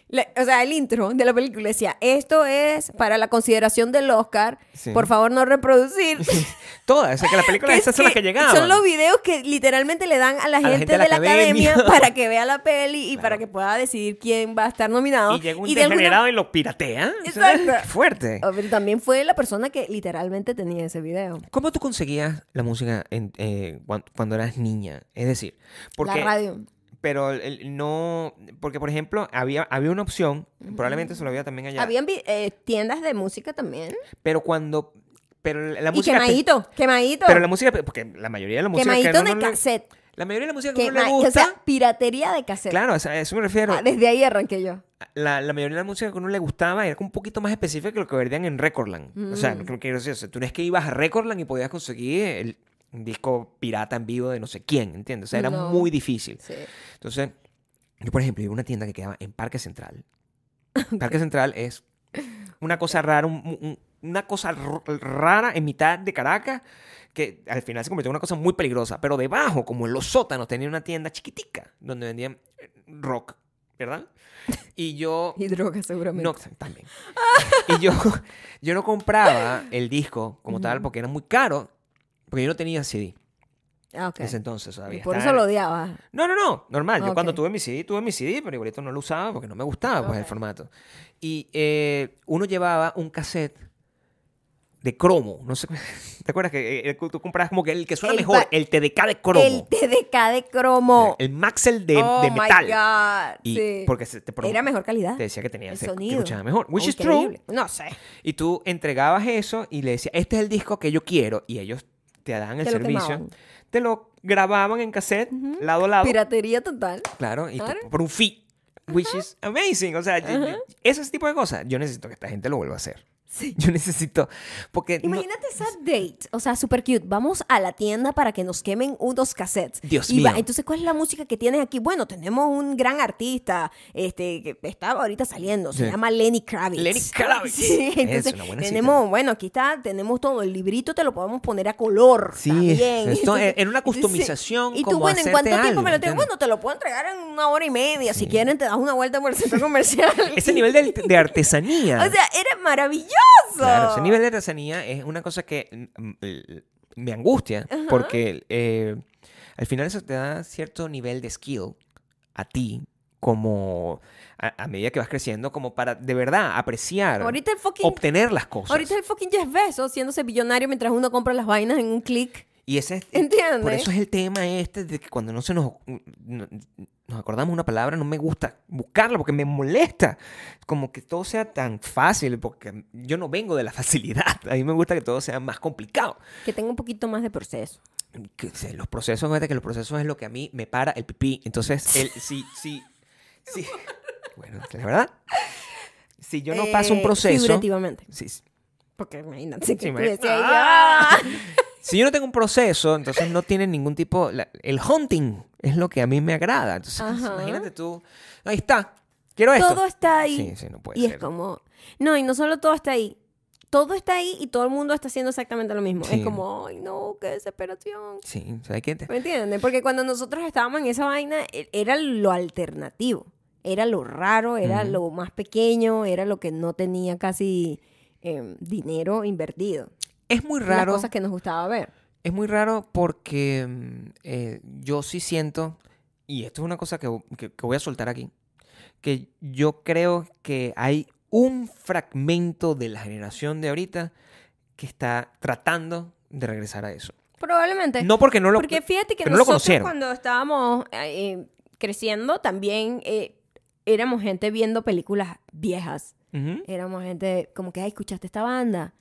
la- o sea, el intro de la película decía, esto es para la consideración del Oscar, Sí. por favor no reproducir. [LAUGHS] Todas, o sea, que las películas [LAUGHS] Que esas son las que llegaban. Son los videos que literalmente le dan a la, la gente, gente de la la academia, academia. [LAUGHS] para que vea la peli y Claro. para que pueda decidir quién va a estar nominado. Y llega un alguna- degenerado y lo piratea. Exacto. Fuerte. Oh, pero también fue la persona que literalmente tenía ese video. ¿Cómo tú conseguías la música en, eh, cuan- cuando, eras niña? Es decir, porque... la radio. Pero el- no... Porque, por ejemplo, había, había una opción, probablemente se lo había también allá. Habían eh, tiendas de música también. Pero cuando... Pero la y música... quemadito, quemadito. Pero la música... Porque la mayoría de la música... que quemadito de no le- cassette. la mayoría de la música que Quema- le gusta... O sea, piratería de cassette. claro, o sea, a eso me refiero. Ah, desde ahí arranqué yo. la, la mayoría de la música que uno le gustaba era un poquito más específica que lo que vendían en Recordland. O sea, Mm. que quiero decir, o sea, tú no es que ibas a Recordland y podías conseguir el un disco pirata en vivo de no sé quién, ¿entiendes? O sea, era No. muy difícil. Sí. Entonces, yo, por ejemplo, iba a una tienda que quedaba en Parque Central. [LAUGHS] Parque Central es una cosa rara, un- un- una cosa rara en mitad de Caracas que al final se convirtió en una cosa muy peligrosa. Pero debajo, como en los sótanos, tenía una tienda chiquitica donde vendían eh, rock ¿verdad? Y yo... [LAUGHS] Y drogas, seguramente. No, también. [LAUGHS] y yo, yo no compraba el disco como tal porque era muy caro, porque yo no tenía CD Ah, ok. en ese entonces Y todavía. por Estaba- eso lo odiaba. No, no, no, normal. Yo cuando tuve mi CD, tuve mi CD, pero igualito no lo usaba porque no me gustaba pues, el formato. Y eh, uno llevaba un cassette de cromo. No sé, [LAUGHS] ¿te acuerdas que eh, tú comprabas como que el que suena El mejor? El TDK de cromo. El TDK de cromo. El Maxell de, oh de my metal. God. Y sí. porque se te, Era mejor calidad. te decía que tenía el se, sonido. escuchaba mejor. Which is true. Increíble. No sé. Y tú entregabas eso y le decías, este es el disco que yo quiero. Y ellos te daban el Te servicio. quemaban. te lo grababan en cassette, lado a lado. Piratería total. Claro, y tú- Claro. por un fee. Which is amazing. O sea, ese tipo de cosas. Yo necesito que esta gente lo vuelva a hacer. Sí. Yo necesito. Porque. no- Imagínate esa date, o sea, super cute. Vamos a la tienda para que nos quemen unos cassettes. Dios y va- mío. entonces, ¿cuál es la música que tienes aquí? Bueno, tenemos un gran artista, este, que está ahorita saliendo, se Sí. llama Lenny Kravitz. Lenny Kravitz. [LAUGHS] Sí, Es entonces una buena tenemos, bueno, aquí está, tenemos todo, el librito te lo podemos poner a color. Sí, también. esto [LAUGHS] Entonces, en una customización Y tú, como bueno, ¿en cuánto tiempo algo, me lo tengo? Bueno, te lo puedo entregar en una hora y media. Si quieren, te das una vuelta por el centro [LAUGHS] comercial. Ese nivel de, de artesanía. O sea, era maravilloso. Claro, ese nivel de artesanía es una cosa que mm, mm, me angustia porque eh, al final eso te da cierto nivel de skill a ti como a, a medida que vas creciendo como para de verdad apreciar Ahorita el fucking obtener las cosas Ahorita el fucking Jeff Bezos haciéndose billonario mientras uno compra las vainas en un clic. y ese es ¿Entiendes? por eso es el tema este de que cuando no se nos no- nos acordamos una palabra no me gusta buscarla porque me molesta como que todo sea tan fácil porque yo no vengo de la [LAUGHS] facilidad a mí me gusta que todo sea más complicado Que tenga un poquito más de proceso. que los procesos, fíjate que los procesos es lo que a mí me para el pipí. Entonces, el, [LAUGHS] si, si, si, bueno, la verdad, si yo no paso un Eh, proceso, Figurativamente. si, si Porque imagínate Sí, me- decías, ¡Ah! [LAUGHS] "Ah". yo no tengo un proceso, entonces no tiene ningún tipo, la- el hunting es lo que a mí me agrada. Entonces, Ajá. imagínate tú, ahí está, quiero esto. Todo está ahí. Sí, sí, no puede y ser. es como. No, y no solo todo está ahí. Todo está ahí y todo el mundo está haciendo exactamente lo mismo. Sí. Es como, ay, no, qué desesperación. Sí, sea, hay que... ¿Me entiendes? Porque cuando nosotros estábamos en esa vaina, e- era lo alternativo. Era lo raro, era lo más pequeño, era lo que no tenía casi em, dinero invertido. Es muy Las raro. cosas que nos gustaba ver. Es muy raro porque mm, eh, yo sí siento, y esto es una cosa que, que- que voy a soltar aquí, que yo creo que hay un fragmento de la generación de ahorita que está tratando de regresar a eso. Probablemente. No porque no lo, Porque fíjate que pero no lo nosotros cuando estábamos eh, creciendo también eh, éramos gente viendo películas viejas. Éramos gente como que, ay, escuchaste esta banda,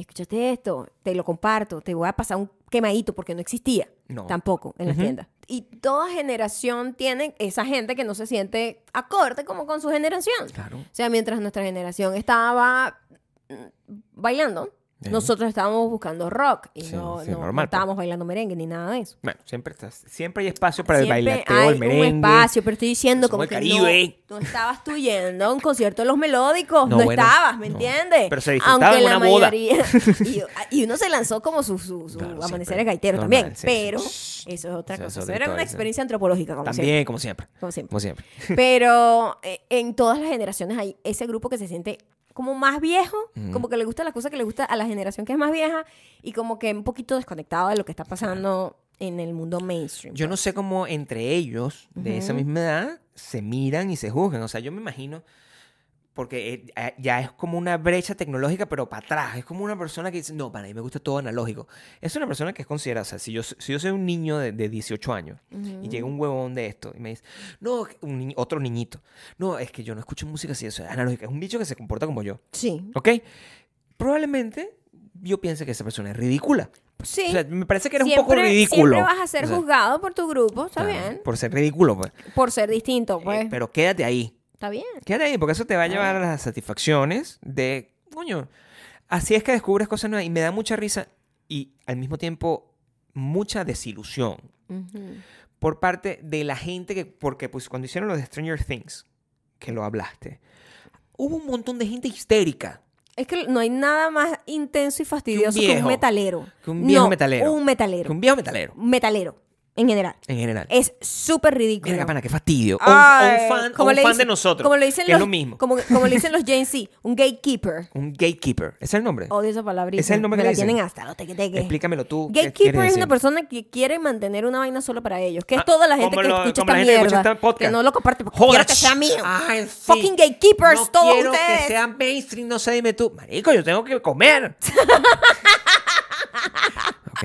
escuchaste esto, te lo comparto, te voy a pasar un quemadito porque no existía No. tampoco en las tiendas. Y toda generación tiene esa gente que no se siente acorde como con su generación. Claro. O sea, mientras nuestra generación estaba mm, bailando, Sí. nosotros estábamos buscando rock y Sí, no, sí, no- no normal, pues. estábamos bailando merengue ni nada de eso. Bueno, siempre, estás, siempre hay espacio para Siempre el bailateo, hay el merengue. un espacio, pero estoy diciendo como que no, no estabas tú yendo a un concierto de los melódicos, No, bueno, estabas, ¿me entiendes? Pero se disfrutaba en la una boda. mayoría- [LAUGHS] y, y uno se lanzó como su, su, su Claro, amanecer siempre. de gaitero Normal, también, sí, pero eso es otra Eso cosa. Eso era una experiencia antropológica, como siempre. También, como siempre. Como siempre. Como siempre. Pero eh, en todas las generaciones hay ese grupo que se siente como más viejo, como que le gusta las cosas que le gusta a la generación que es más vieja y como que un poquito desconectado de lo que está pasando en el mundo mainstream. Yo no sé cómo entre ellos, de esa misma edad, se miran y se juzgan. O sea, yo me imagino, porque eh, ya es como una brecha tecnológica, pero para atrás. Es como una persona que dice, no, para mí me gusta todo analógico. Es una persona que es considerada, o sea, si yo, si yo soy un niño de, de 18 años y llega un huevón de esto y me dice, no, un ni- otro niñito, no, es que yo no escucho música así, eso es analógica. Es un bicho que se comporta como yo, Sí. ¿ok? Probablemente yo piense que esa persona es ridícula. Sí. O sea, me parece que eres un poco ridículo. Siempre vas a ser O sea, juzgado por tu grupo, está claro, bien. Por ser ridículo, pues. Por ser distinto, pues. Eh, pero quédate ahí. Está bien. Quédate ahí, porque eso te va a llevar a las satisfacciones de, coño, así es que descubres cosas nuevas y me da mucha risa y al mismo tiempo mucha desilusión por parte de la gente que, porque pues cuando hicieron lo de Stranger Things, que lo hablaste, hubo un montón de gente histérica. Es que no hay nada más intenso y fastidioso que un, viejo. metalero. Que un viejo No, metalero. Un metalero. Que un viejo metalero. Metalero. En general. en general. Es súper ridículo. Mira, pana, qué fastidio. O un- Ay, un fan, como un fan dicen- de nosotros. Como le dicen que los, es lo mismo. Como, como le dicen los Gen Z, un gatekeeper. [LAUGHS] Un gatekeeper. ¿Ese es el nombre? Odio esa palabrita. ¿Ese es el nombre Me que la le dicen? tienen hasta los tequeteques. Explícamelo tú. ¿qué Gatekeeper es una persona que quiere mantener una vaina solo para ellos. Que es Ah, toda la gente que lo- escucha esta que escucha mierda. este podcast. Que no lo comparte porque Joder, quiero que sea mío. Ay, sí. Fucking gatekeepers, no todos quiero ustedes. que sean mainstream, no sé, dime tú. Marico, yo tengo que comer. [LAUGHS] ok,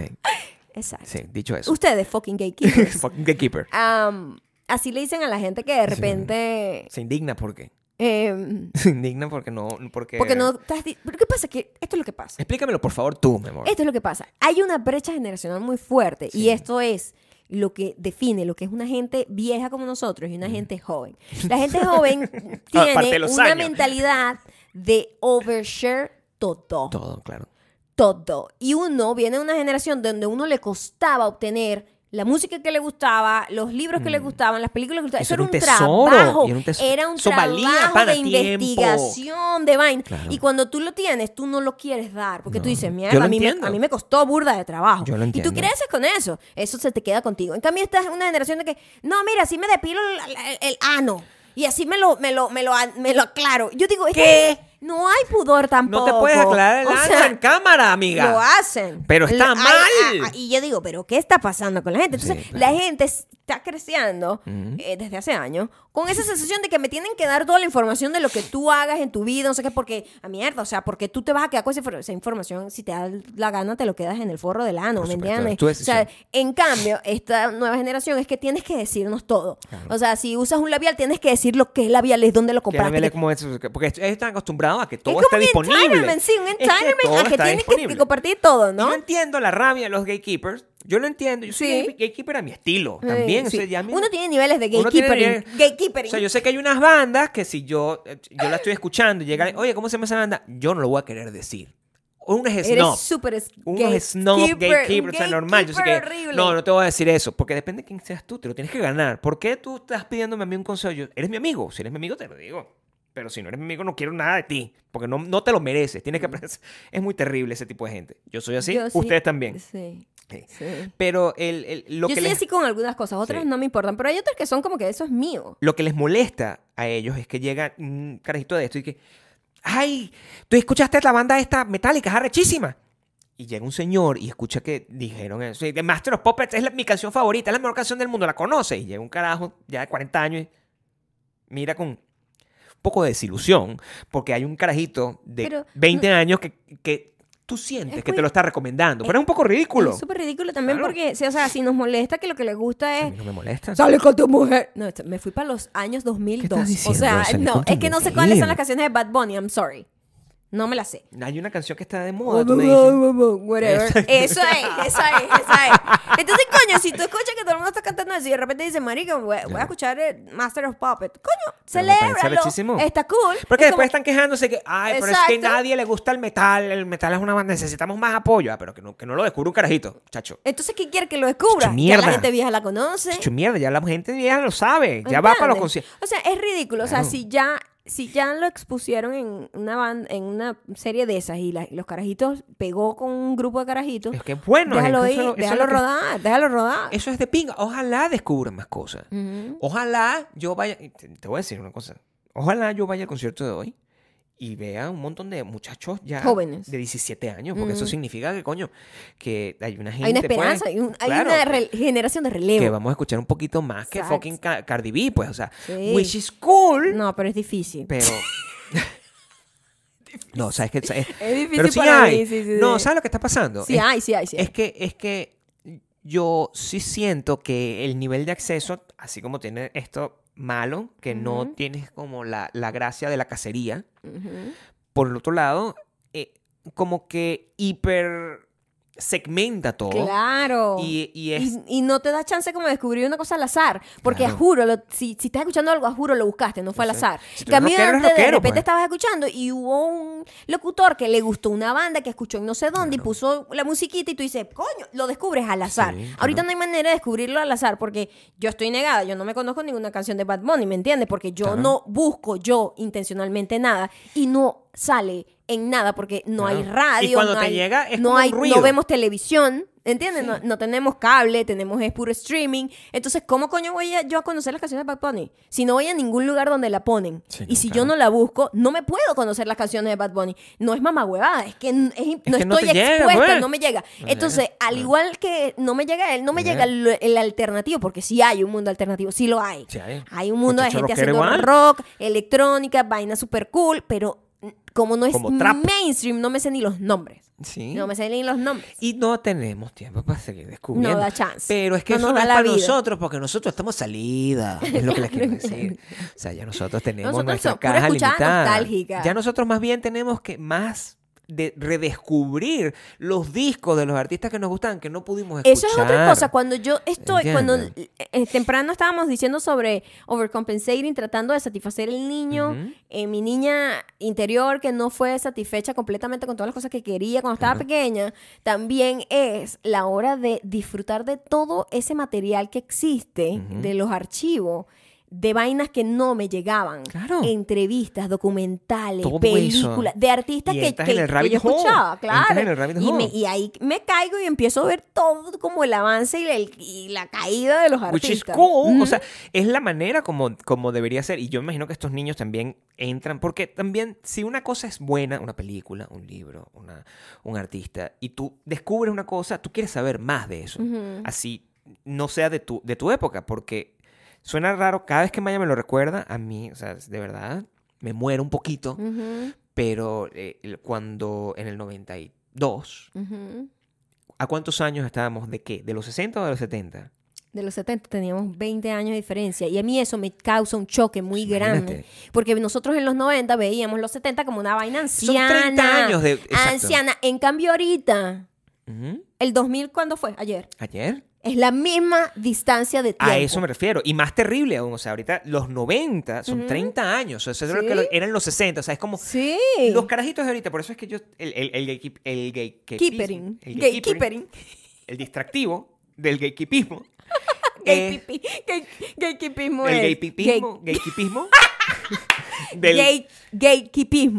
Exacto. sí, dicho eso. Ustedes, fucking gatekeepers. [LAUGHS] Fucking gatekeeper. Am, así le dicen a la gente que de repente... Se indigna porque. em, [LAUGHS] Se indigna porque no. Porque, porque no estás... Pero ¿qué pasa? Que esto es lo que pasa. Explícamelo, por favor, tú, mi amor. Esto es lo que pasa. Hay una brecha generacional muy fuerte Sí. y esto es lo que define lo que es una gente vieja como nosotros y una gente joven. [LAUGHS] La gente joven tiene una años. mentalidad de overshare todo, Todo, claro. Todo. Y uno viene de una generación donde uno le costaba obtener la música que le gustaba, los libros que le gustaban, las películas que le gustaban. Eso era un tesoro, trabajo. era un Era trabajo de tiempo. investigación, de vaina. Claro. Y cuando tú lo tienes, tú no lo quieres dar. Porque tú dices, mierda, a mí, me, a mí me costó burda de trabajo. Yo lo Y tú creces con eso. Eso se te queda contigo. En cambio, esta es una generación de que, no, mira, así me depilo el, el- el ano. Y así me lo, me lo, me lo, me lo aclaro. Yo digo, es ¿Qué? Que no hay pudor tampoco. No te puedes aclarar el O sea, en cámara, amiga. lo hacen. Pero está Lo- mal. ay, ay, y yo digo, ¿pero qué está pasando con la gente? Entonces, Sí, claro. la gente está creciendo Ujú. eh, desde hace años con esa sensación de que me tienen que dar toda la información de lo que tú hagas en tu vida, no sé qué, porque, a mierda, o sea, porque tú te vas a quedar con esa, esa información, si te da la gana, te lo quedas en el forro del ano, ¿me entiendes? es o sea, en cambio, esta nueva generación es que tienes que decirnos todo. O sea, si usas un labial, tienes que decir lo que es labial, es dónde lo Que compraste. vele como eso, porque ellos están acostumbrados a que todo es esté como un disponible. entitlement, sí, un Es que entitlement a que tienes que- disponible. que compartir todo, Y ¿no? Yo entiendo la rabia de los gatekeepers. Yo lo entiendo. Yo soy Sí. gate- gatekeeper a mi estilo. También. Sí, o sea, ya Uno tiene niveles de uno tiene gatekeepering. gatekeepering. O sea, yo sé que hay unas bandas que si yo, eh, yo la estoy escuchando y llega, oye, ¿cómo se llama esa banda? Yo no lo voy a querer decir. Unos Eres snob. súper es- Unos snob gatekeeper, gatekeepers, un o sea, normal. Yo sé que, gatekeeper horrible. no, no te voy a decir eso, porque depende de quién seas tú, te lo tienes que ganar. ¿Por qué tú estás pidiéndome a mí un consejo? Yo, eres mi amigo, si eres mi amigo te lo digo. Pero si no eres mi amigo, no quiero nada de ti, porque no, no te lo mereces. Tienes que aprender. [LAUGHS] Es muy terrible ese tipo de gente. Yo soy así, Yo sí- ustedes también. Sí, Sí. sí. Pero el, el- lo, Yo que soy les, así con algunas cosas, otras Sí. no me importan, pero hay otras que son como que eso es mío. lo que les molesta a ellos es que llega un carajito de esto y que, ay, tú escuchaste la banda esta metálica, es arrechísima. Y llega un señor y escucha que dijeron eso. Y The Master of Puppets es la- mi canción favorita, es la mejor canción del mundo, la conoce. Y llega un carajo ya de 40 años y mira con poco de desilusión, porque hay un carajito de Pero, 20 años que, que tú sientes Es que muy- te lo está recomendando. Pero es un poco ridículo. Es súper ridículo también Claro. porque, o sea, si nos molesta que lo que le gusta A es... mí no me molesta. Sale con tu mujer. No, me fui para los años 2002. estás o diciendo? sea, Sale no, es que no sé cuáles son las canciones de Bad Bunny, I'm sorry. No me las sé. Hay una canción que está de moda, tú me dices. [LAUGHS] Whatever. Eso es, esa es, esa es. Entonces, coño, si tú escuchas que todo el mundo está cantando eso y de repente dice, marica, voy, voy a escuchar el Master of Puppet. Coño, celébralo. Está cool. Porque Es después como- están quejándose que, ay, pero es que nadie le gusta el metal, el metal es una banda, necesitamos más apoyo. Ah, pero que no, que no lo descubra un carajito, chacho. Entonces, ¿qué quiere que lo descubra? Chacho, Ya mierda. la gente vieja la conoce. Chacho, mierda, ya la gente vieja lo sabe, ya va para los conciertos. O sea, es ridículo. O sea, si ya, si ya lo expusieron en una banda, en una serie de esas y la- los carajitos pegó con un grupo de carajitos, Es que bueno, déjalo es que ir, eso- eso es déjalo que- rodar, déjalo rodar. Eso es de pinga. Ojalá descubran más cosas. Ojalá yo vaya, te voy a decir una cosa. Ojalá yo vaya al concierto de hoy y vea un montón de muchachos ya Jóvenes. de 17 años, porque eso Ujú. significa que, coño, que hay una gente Hay una pues, hay, un- hay claro, una re- generación de relevo. que vamos a escuchar un poquito más que fucking Ca- Cardi B, pues, o sea, Sí. which is cool, No, pero es difícil. pero... [LAUGHS] no, sabes que... Es, Es difícil pero sí para hay. mí, sí, sí, no. ¿sabes lo que está pasando? Sí es, hay, sí hay, sí hay. es que, es que yo sí siento que el nivel de acceso, así como tiene esto malo, que no tienes como la, la gracia de la cacería, por el otro lado, eh, como que hiper segmenta todo. Claro. Y, y es... Y, y no te da chance como de descubrir una cosa al azar. Porque Claro. a juro, lo- si, si estás escuchando algo, a juro lo buscaste, no fue al azar. Si mí rockero, de repente pues. estabas escuchando y hubo un locutor que le gustó una banda que escuchó en no sé dónde y puso la musiquita y tú dices, coño, lo descubres al azar. Sí, claro. Ahorita no hay manera de descubrirlo al azar porque yo estoy negada, yo no me conozco ninguna canción de Bad Bunny, ¿me entiendes? Porque yo no busco yo intencionalmente nada y no sale en nada porque no hay radio, Y cuando no te hay- llega es no como un hay, ruido. no vemos televisión, ¿Entiendes? No, no tenemos cable, tenemos es puro streaming. Entonces, ¿cómo coño voy a, yo a conocer las canciones de Bad Bunny? Si no voy a ningún lugar donde la ponen. Sí, y si yo no la busco, no me puedo conocer las canciones de Bad Bunny. No es mamá huevada, es que es- no que estoy expuesta, pues. no me llega. Entonces, al igual que no me llega él, no me llega el, el alternativo, porque sí hay un mundo alternativo, sí lo hay. Sí hay. Hay un mundo de gente haciendo igual. rock, electrónica, vaina super cool, pero como no es Como mainstream, no me sé ni los nombres. Sí. No me sé ni los nombres. Y no tenemos tiempo para seguir descubriendo. No da chance. Pero es que No eso no es para vida. nosotros, porque nosotros estamos salida. Es lo que les quiero [LAUGHS] decir. O sea, ya nosotros tenemos Nosotros nuestra caja limitada. nostálgica. Ya nosotros más bien tenemos que más de redescubrir los discos de los artistas que nos gustan que no pudimos escuchar. Eso es otra cosa. Cuando yo estoy, cuando ¿Entiendes? eh, temprano estábamos diciendo sobre overcompensating, tratando de satisfacer el niño, eh, mi niña interior que no fue satisfecha completamente con todas las cosas que quería cuando estaba pequeña, también es la hora de disfrutar de todo ese material que existe, de los archivos. De vainas que no me llegaban. Claro. Entrevistas, documentales, Todo películas, eso. de artistas Y que, que- el que yo escuchaba, claro. el y, me- y ahí me caigo y empiezo a ver todo como el avance y la, el- y la caída de los Which is artistas. cool. O sea, es la manera como, como debería ser. Y yo me imagino que estos niños también entran. Porque también, si una cosa es buena, una película, un libro, una, un artista, y tú descubres una cosa, tú quieres saber más de eso. Así no sea de tu, de tu época. Porque suena raro, cada vez que Maya me lo recuerda, a mí, o sea, de verdad, me muero un poquito. Ujú, Pero eh, cuando en el 92, ujú. ¿a cuántos años estábamos? ¿De qué? ¿De los 60 o de los 70? De los 70 teníamos 20 años de diferencia y a mí eso me causa un choque muy grande. Imagínate. Porque nosotros en los 90 veíamos los 70 como una vaina Son anciana. 30 años de... exacto. Anciana. En cambio ahorita, Ujú. el 2000, ¿cuándo fue? Ayer. ¿Ayer? Es la misma distancia de tiempo. A eso me refiero. Y más terrible aún. O sea, ahorita los 90 son Ujú. 30 años. O sea, eso es lo Sí. que eran los 60. O sea, es como... Sí. Los carajitos de ahorita. Por eso es que yo... El, el, el, gatekeep- el gatekeepismo- Keepering. El Gatekeepering. El distractivo del gatekeepismo. Gay pipi. Gay, el es. gatekeepismo. Gatekeepismo. Gay, [LAUGHS] del, gay-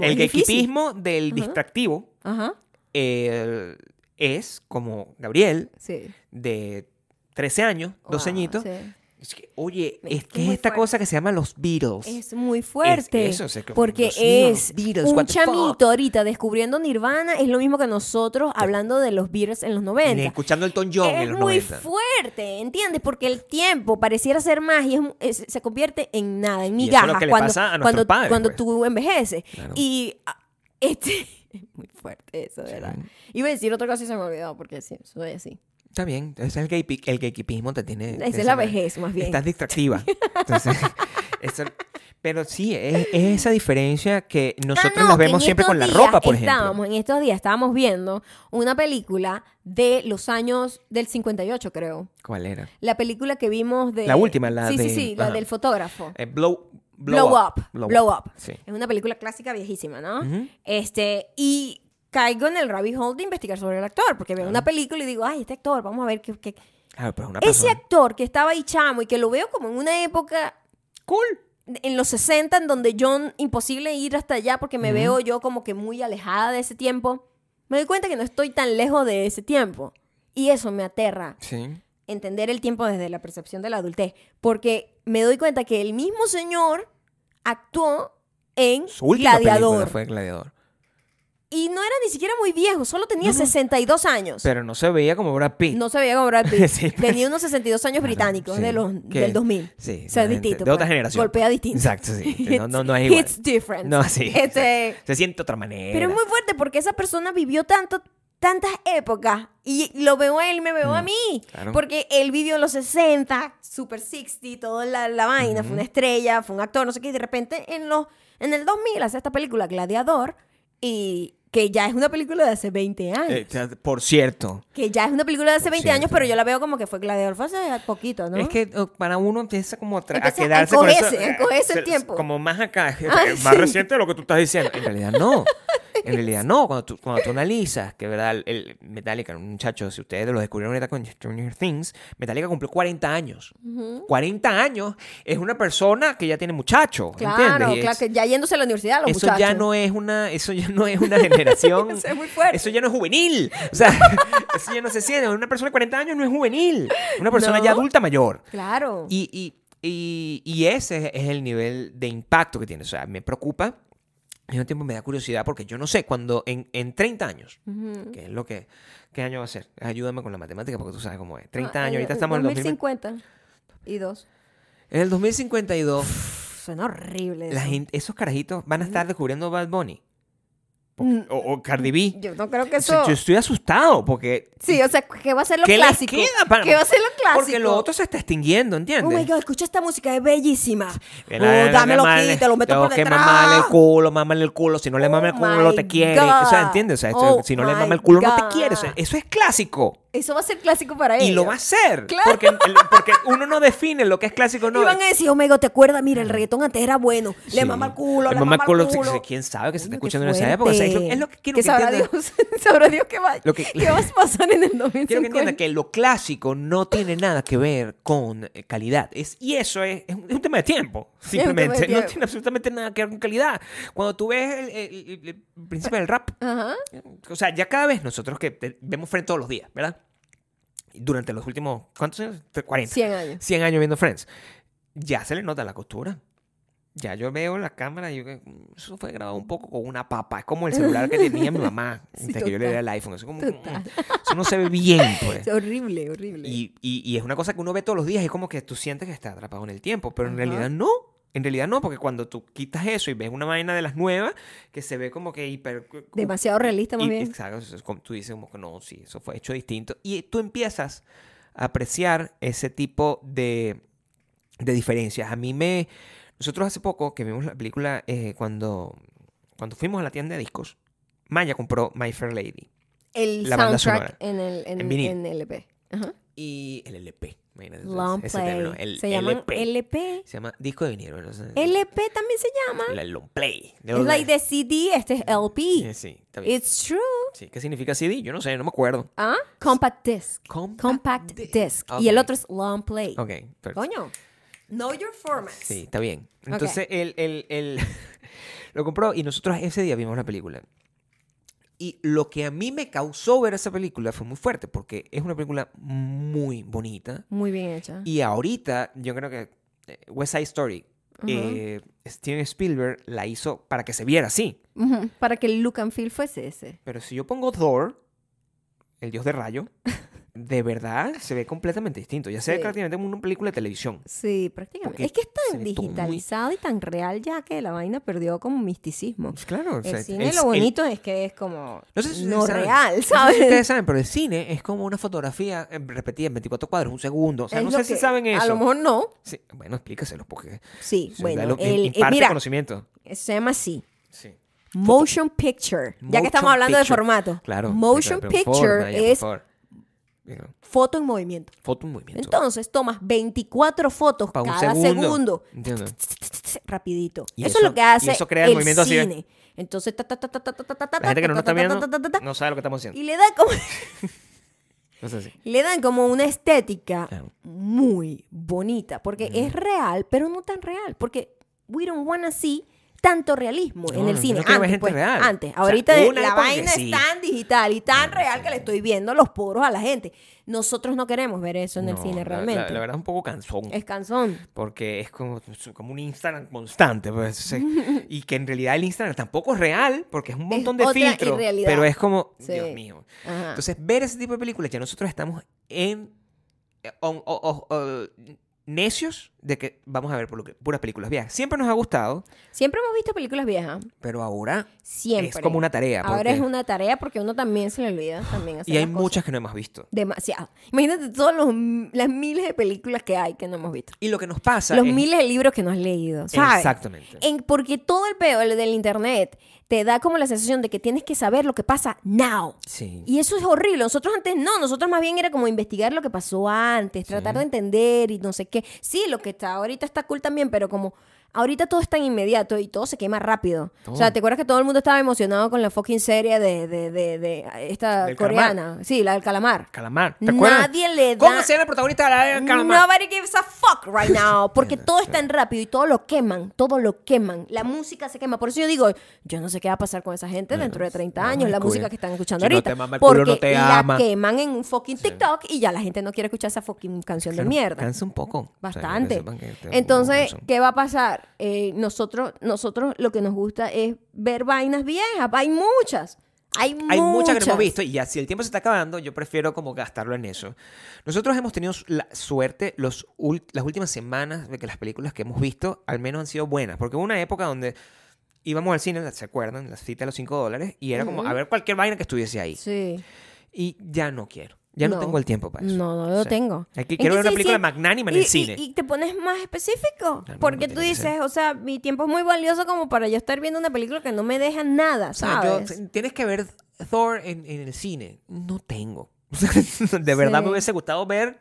el es difícil. gatekeepismo del distractivo Ajá. eh, es como Gabriel, Sí. de 13 años, 12 Wow, años. sí. Es que, oye, Es es que es muy esta fuerte. cosa que se llama los Beatles. Es muy fuerte. eso, o sea, que- porque es Beatles, un chamito ahorita descubriendo Nirvana. Es lo mismo que nosotros hablando de los Beatles en los 90. Escuchando el Tom John es en los muy 90. fuerte, ¿entiendes? Porque el tiempo pareciera ser más y es es- se convierte en nada, en Y eso es lo migajas le cuando, pasa a cuando, padres, cuando pues. tú envejeces. Claro. Y ah, este [LAUGHS] es muy fuerte eso, ¿verdad? Iba a decir otra cosa y se me olvidó porque sí, soy así. Está bien, es el, gay, el gatekeepismo te tiene... Esa es la vejez, más bien. Estás distractiva. [LAUGHS] Entonces, eso- pero sí, es, es esa diferencia que nosotros Ah, no, nos vemos siempre con la ropa, por ejemplo. estábamos, En estos días estábamos viendo una película de los años del 58, creo. ¿Cuál era? La película que vimos de... La última, la sí, de- Sí, sí, la ajá. del fotógrafo. Eh, blow, Blow, Up. Blow, Up. Sí. Es una película clásica viejísima, ¿no? Este, y caigo en el rabbit hole de investigar sobre el actor, porque veo una película y digo, ay, este actor, vamos a ver qué... qué- Ah, pero una Ese actor que estaba ahí chamo y que lo veo como en una época Cool. en los 60 en donde yo imposible ir hasta allá porque me Ujú. veo yo como que muy alejada de ese tiempo, me doy cuenta que no estoy tan lejos de ese tiempo. Y eso me aterra, Sí. entender el tiempo desde la percepción de la adultez, porque me doy cuenta que el mismo señor actuó en Su última película Gladiador. fue Gladiador. Y no era ni siquiera muy viejo, solo tenía No, no. 62 años. Pero no se veía como Brad Pitt. no se veía como Brad [LAUGHS] Pitt. Sí, pues. Tenía unos 62 años británicos sí. de los, del 2000. Sí, O sea, distinto. de otra pues. generación. Golpea distinto. Exacto, sí. [LAUGHS] No, no, no es igual. It's different. No, sí. Este, Se siente de otra manera. pero es muy fuerte porque esa persona vivió tanto, tantas épocas y lo veo a él, me veo a Mm, mí. claro. Porque él vivió en los 60, Super 60, toda la, la vaina, fue una estrella, fue un actor, no sé qué, y de repente en, los, en el 2000 hace esta película Gladiador y que ya es una película de hace 20 años. Eh, sea, por cierto, que ya es una película de hace por 20 años, pero yo la veo como que fue Gladiador, fue hace poquito, ¿no? es que oh, para uno empieza como a, tra- a quedarse con eso. encogerse, a encogerse el tiempo. Como más acá, Ah, [LAUGHS] más sí. reciente de lo que tú estás diciendo. En realidad no. [LAUGHS] En realidad no, cuando tú, cuando tú analizas que verdad el, Metallica, un muchacho, si ustedes lo descubrieron ahorita con Stranger Things, Metallica cumplió 40 años. 40 años es una persona que ya tiene muchacho, Claro, claro, es- que ya yéndose a la universidad los eso muchachos. ya no es una eso ya no es una generación [LAUGHS] Eso es muy fuerte. eso ya no es juvenil o sea [LAUGHS] eso ya no se siente una persona de 40 años no es juvenil una persona No. ya adulta mayor Claro. y, y, y, y ese es el nivel de impacto que tiene o sea me preocupa al mismo tiempo me da curiosidad porque yo no sé cuando en, en 30 años Ujú. que es lo que qué año va a ser ayúdame con la matemática porque tú sabes cómo es 30 Ah, años ahorita estamos en el 2000 2050 y dos. en el 2052 Pff, Suena horrible. la gente- esos carajitos van a estar descubriendo Bad Bunny Mm, o, o Cardi B Yo no creo que eso. Yo estoy asustado porque. Sí, o sea, ¿qué va a ser lo ¿Qué les clásico? queda para- ¿Qué va a ser lo clásico? Porque lo otro se está extinguiendo, Oh ¿entiendes? my god, escucha esta música, es bellísima. Que Oh, la- dámelo mamarle- aquí, te lo meto tengo por que detrás. mamarle el culo, mámale el culo. Si no le Oh mama el culo, my te quiere. O sea, God. ¿entiendes? O sea, Oh si no le mama el culo, no te God. quiere. O sea, eso es clásico. Eso va a ser clásico para ellos. Y lo va a ser. Claro. Porque, porque uno no define lo que es clásico o no. Y van a decir, Omega, ¿te acuerdas? Mira, el reggaetón antes era bueno. Sí. Le mama el culo, le, mama el culo. ¿Quién sabe que se está escuchando en esa época? O sea, es, lo, es lo que quiero que que, sabrá. Dios, [LAUGHS] sabrá Dios qué va, que- qué va a pasar en el 2050. [LAUGHS] Quiero que entiendan que lo clásico no tiene nada que ver con eh, calidad. Es, y eso es, es un, tema de tiempo. [LAUGHS] de Simplemente. No tiene absolutamente nada que ver con calidad. Cuando tú ves el, el- el- el principio del rap, Ajá. o sea, ya cada vez nosotros que te- vemos Friends todos los días, ¿verdad? Durante los últimos, ¿cuántos años? 40. 100 años. 100 años viendo Friends. Ya se le nota la costura. Ya yo veo la cámara y yo "Mm, eso fue grabado un poco con una papa. Es como el celular que tenía mi mamá [LAUGHS] Sí, antes que yo le diera el iPhone. Eso, como, Total. eso no se ve bien, pues. Es [LAUGHS] horrible, horrible. Y, y- y es una cosa que uno ve todos los días es como que tú sientes que está atrapado en el tiempo, pero en realidad no. En realidad no, porque cuando tú quitas eso y ves una vaina de las nuevas que se ve como que hiper... Demasiado realista, más y- bien. Exacto, tú dices como que no, sí, eso fue hecho distinto. Y tú empiezas a apreciar ese tipo de, de diferencias. A mí me... Nosotros hace poco que vimos la película eh, cuando, cuando fuimos a la tienda de discos, Maya compró My Fair Lady El la banda soundtrack sonora. en el en, En LP. Ajá. y el LP. Imagínate Long ese play. término, el se llaman LP. LP. Se llama disco de vinilo. LP también se llama. el, el long play. Es like the CD, este es LP. sí, está bien. It's true. Sí, ¿Qué significa CD? Yo no sé, no me acuerdo. ¿Ah? Compact disc. Compact Compact disc. Y el otro es long play. Ok, perfecto. Coño. Know your formats. Sí, está bien. Entonces, él, él- él lo compró y nosotros ese día vimos la película. Y lo que a mí me causó ver esa película fue muy fuerte, porque es una película muy bonita. Muy bien hecha. Y ahorita, yo creo que eh, West Side Story, eh, Steven Spielberg la hizo para que se viera así. Para que el look and feel fuese ese. Pero si yo pongo Thor, el dios de rayo, [LAUGHS] de verdad se ve completamente distinto. Ya se ve prácticamente como una película de televisión. Sí, prácticamente. Porque Es que es tan muy- digitalizado y tan real ya que la vaina perdió como misticismo. Pues claro, o sea, El cine el- lo el- bonito es que es como No sé si no ustedes saben. real, No sé ¿sabes? si ustedes saben, pero el cine es como una fotografía eh, repetida en 24 cuadros, un segundo. O sea, Es no sé si saben eso. A lo mejor no. Sí, bueno, explícaselos porque Sí, bueno. lo- el- eh, imparte mira, conocimiento. se llama así. Sí. Motion picture. ya que estamos hablando picture. de formato. Claro. Motion picture es foto en movimiento. Foto en movimiento. Entonces tomas 24 fotos Pa' un cada segundo. segundo. Entiendo. Rapidito. Y eso, es lo que hace y eso crea el el movimiento así, ¿eh? cine. Entonces, ta, ta, ta, ta, ta, ta, ta, ta, La gente que no ta, nos está ta, ta, viendo ta, ta, ta, ta, no sabe lo que estamos haciendo. Y le da como, No sé si. le dan como una estética Claro. muy bonita. Porque es real, pero no tan real. Porque we don't wanna see tanto realismo en el cine. no antes, pues, antes. O sea, Ahorita la vaina es tan digital y tan real que le estoy viendo los poros a la gente. Nosotros no queremos ver eso en el cine realmente. La, la verdad es un poco cansón. es cansón. Porque es como, como un Instagram constante. Pues, y que en realidad el Instagram tampoco es real, porque es un montón de filtros. irrealidad. Pero es como, Sí. Dios mío. Ajá. Entonces, ver ese tipo de películas, ya nosotros estamos en. eh, on- necios de que vamos a ver puras películas viejas. Siempre nos ha gustado, Siempre hemos visto películas viejas. pero ahora Siempre. es como una tarea. Ahora porque- es una tarea porque uno también se le olvida también hacer Y hay las cosas. muchas que no hemos visto. Demasiado. Imagínate todas las miles de películas que hay que no hemos visto. Y lo que nos pasa Los es- miles de libros que no has leído, ¿sabes? Exactamente. En- porque todo el peor del internet te da como la sensación de que tienes que saber lo que pasa now. Sí. Y eso es horrible. Nosotros antes no, nosotros más bien era como investigar lo que pasó antes, tratar de entender y no sé qué. Sí, lo que está ahorita está cool también, pero como Ahorita todo es tan inmediato y todo se quema rápido. O sea. ¿te acuerdas que todo el mundo estaba emocionado con la fucking serie de, de, de, de esta Del coreana? Sí, la del calamar. Calamar. ¿Te acuerdas? Nadie le da... ¿Cómo se llama el protagonista de la de Calamar? Nobody gives a fuck right now. Porque [LAUGHS] todo es tan rápido y todo lo queman. Todo lo queman. La música se quema. Por eso yo digo, yo no sé qué va a pasar con esa gente dentro de 30 no, años. La música que están escuchando Si no ahorita. te mama el culo, porque no te la ama. queman en un fucking TikTok y ya la gente no quiere escuchar esa fucking canción de mierda. Cansa un poco. O sea, que Bastante. que Entonces. ¿qué va a pasar? Eh, nosotros, nosotros lo que nos gusta es ver vainas viejas. Hay muchas. Hay, Hay muchas que no hemos visto y ya si el tiempo se está acabando, yo prefiero como gastarlo en eso. Nosotros hemos tenido la suerte los las últimas semanas de que las películas que hemos visto al menos han sido buenas, porque hubo una época donde íbamos al cine, ¿se acuerdan? La cita de los 5 dólares y era como Ujú. a ver cualquier vaina que estuviese ahí. Sí. Y ya no quiero. Ya no, No. tengo el tiempo para eso. No, no lo O sea, tengo. ¿En quiero ver una sí, película sí? magnánima en y, el cine. Y, y te pones más específico. Claro, porque no tú dices, o sea, mi tiempo es muy valioso como para yo estar viendo una película que no me deja nada, O sea, yo- ¿sabes? tienes que ver Thor en, en el cine. No tengo. [LAUGHS] de verdad Sí. me hubiese gustado ver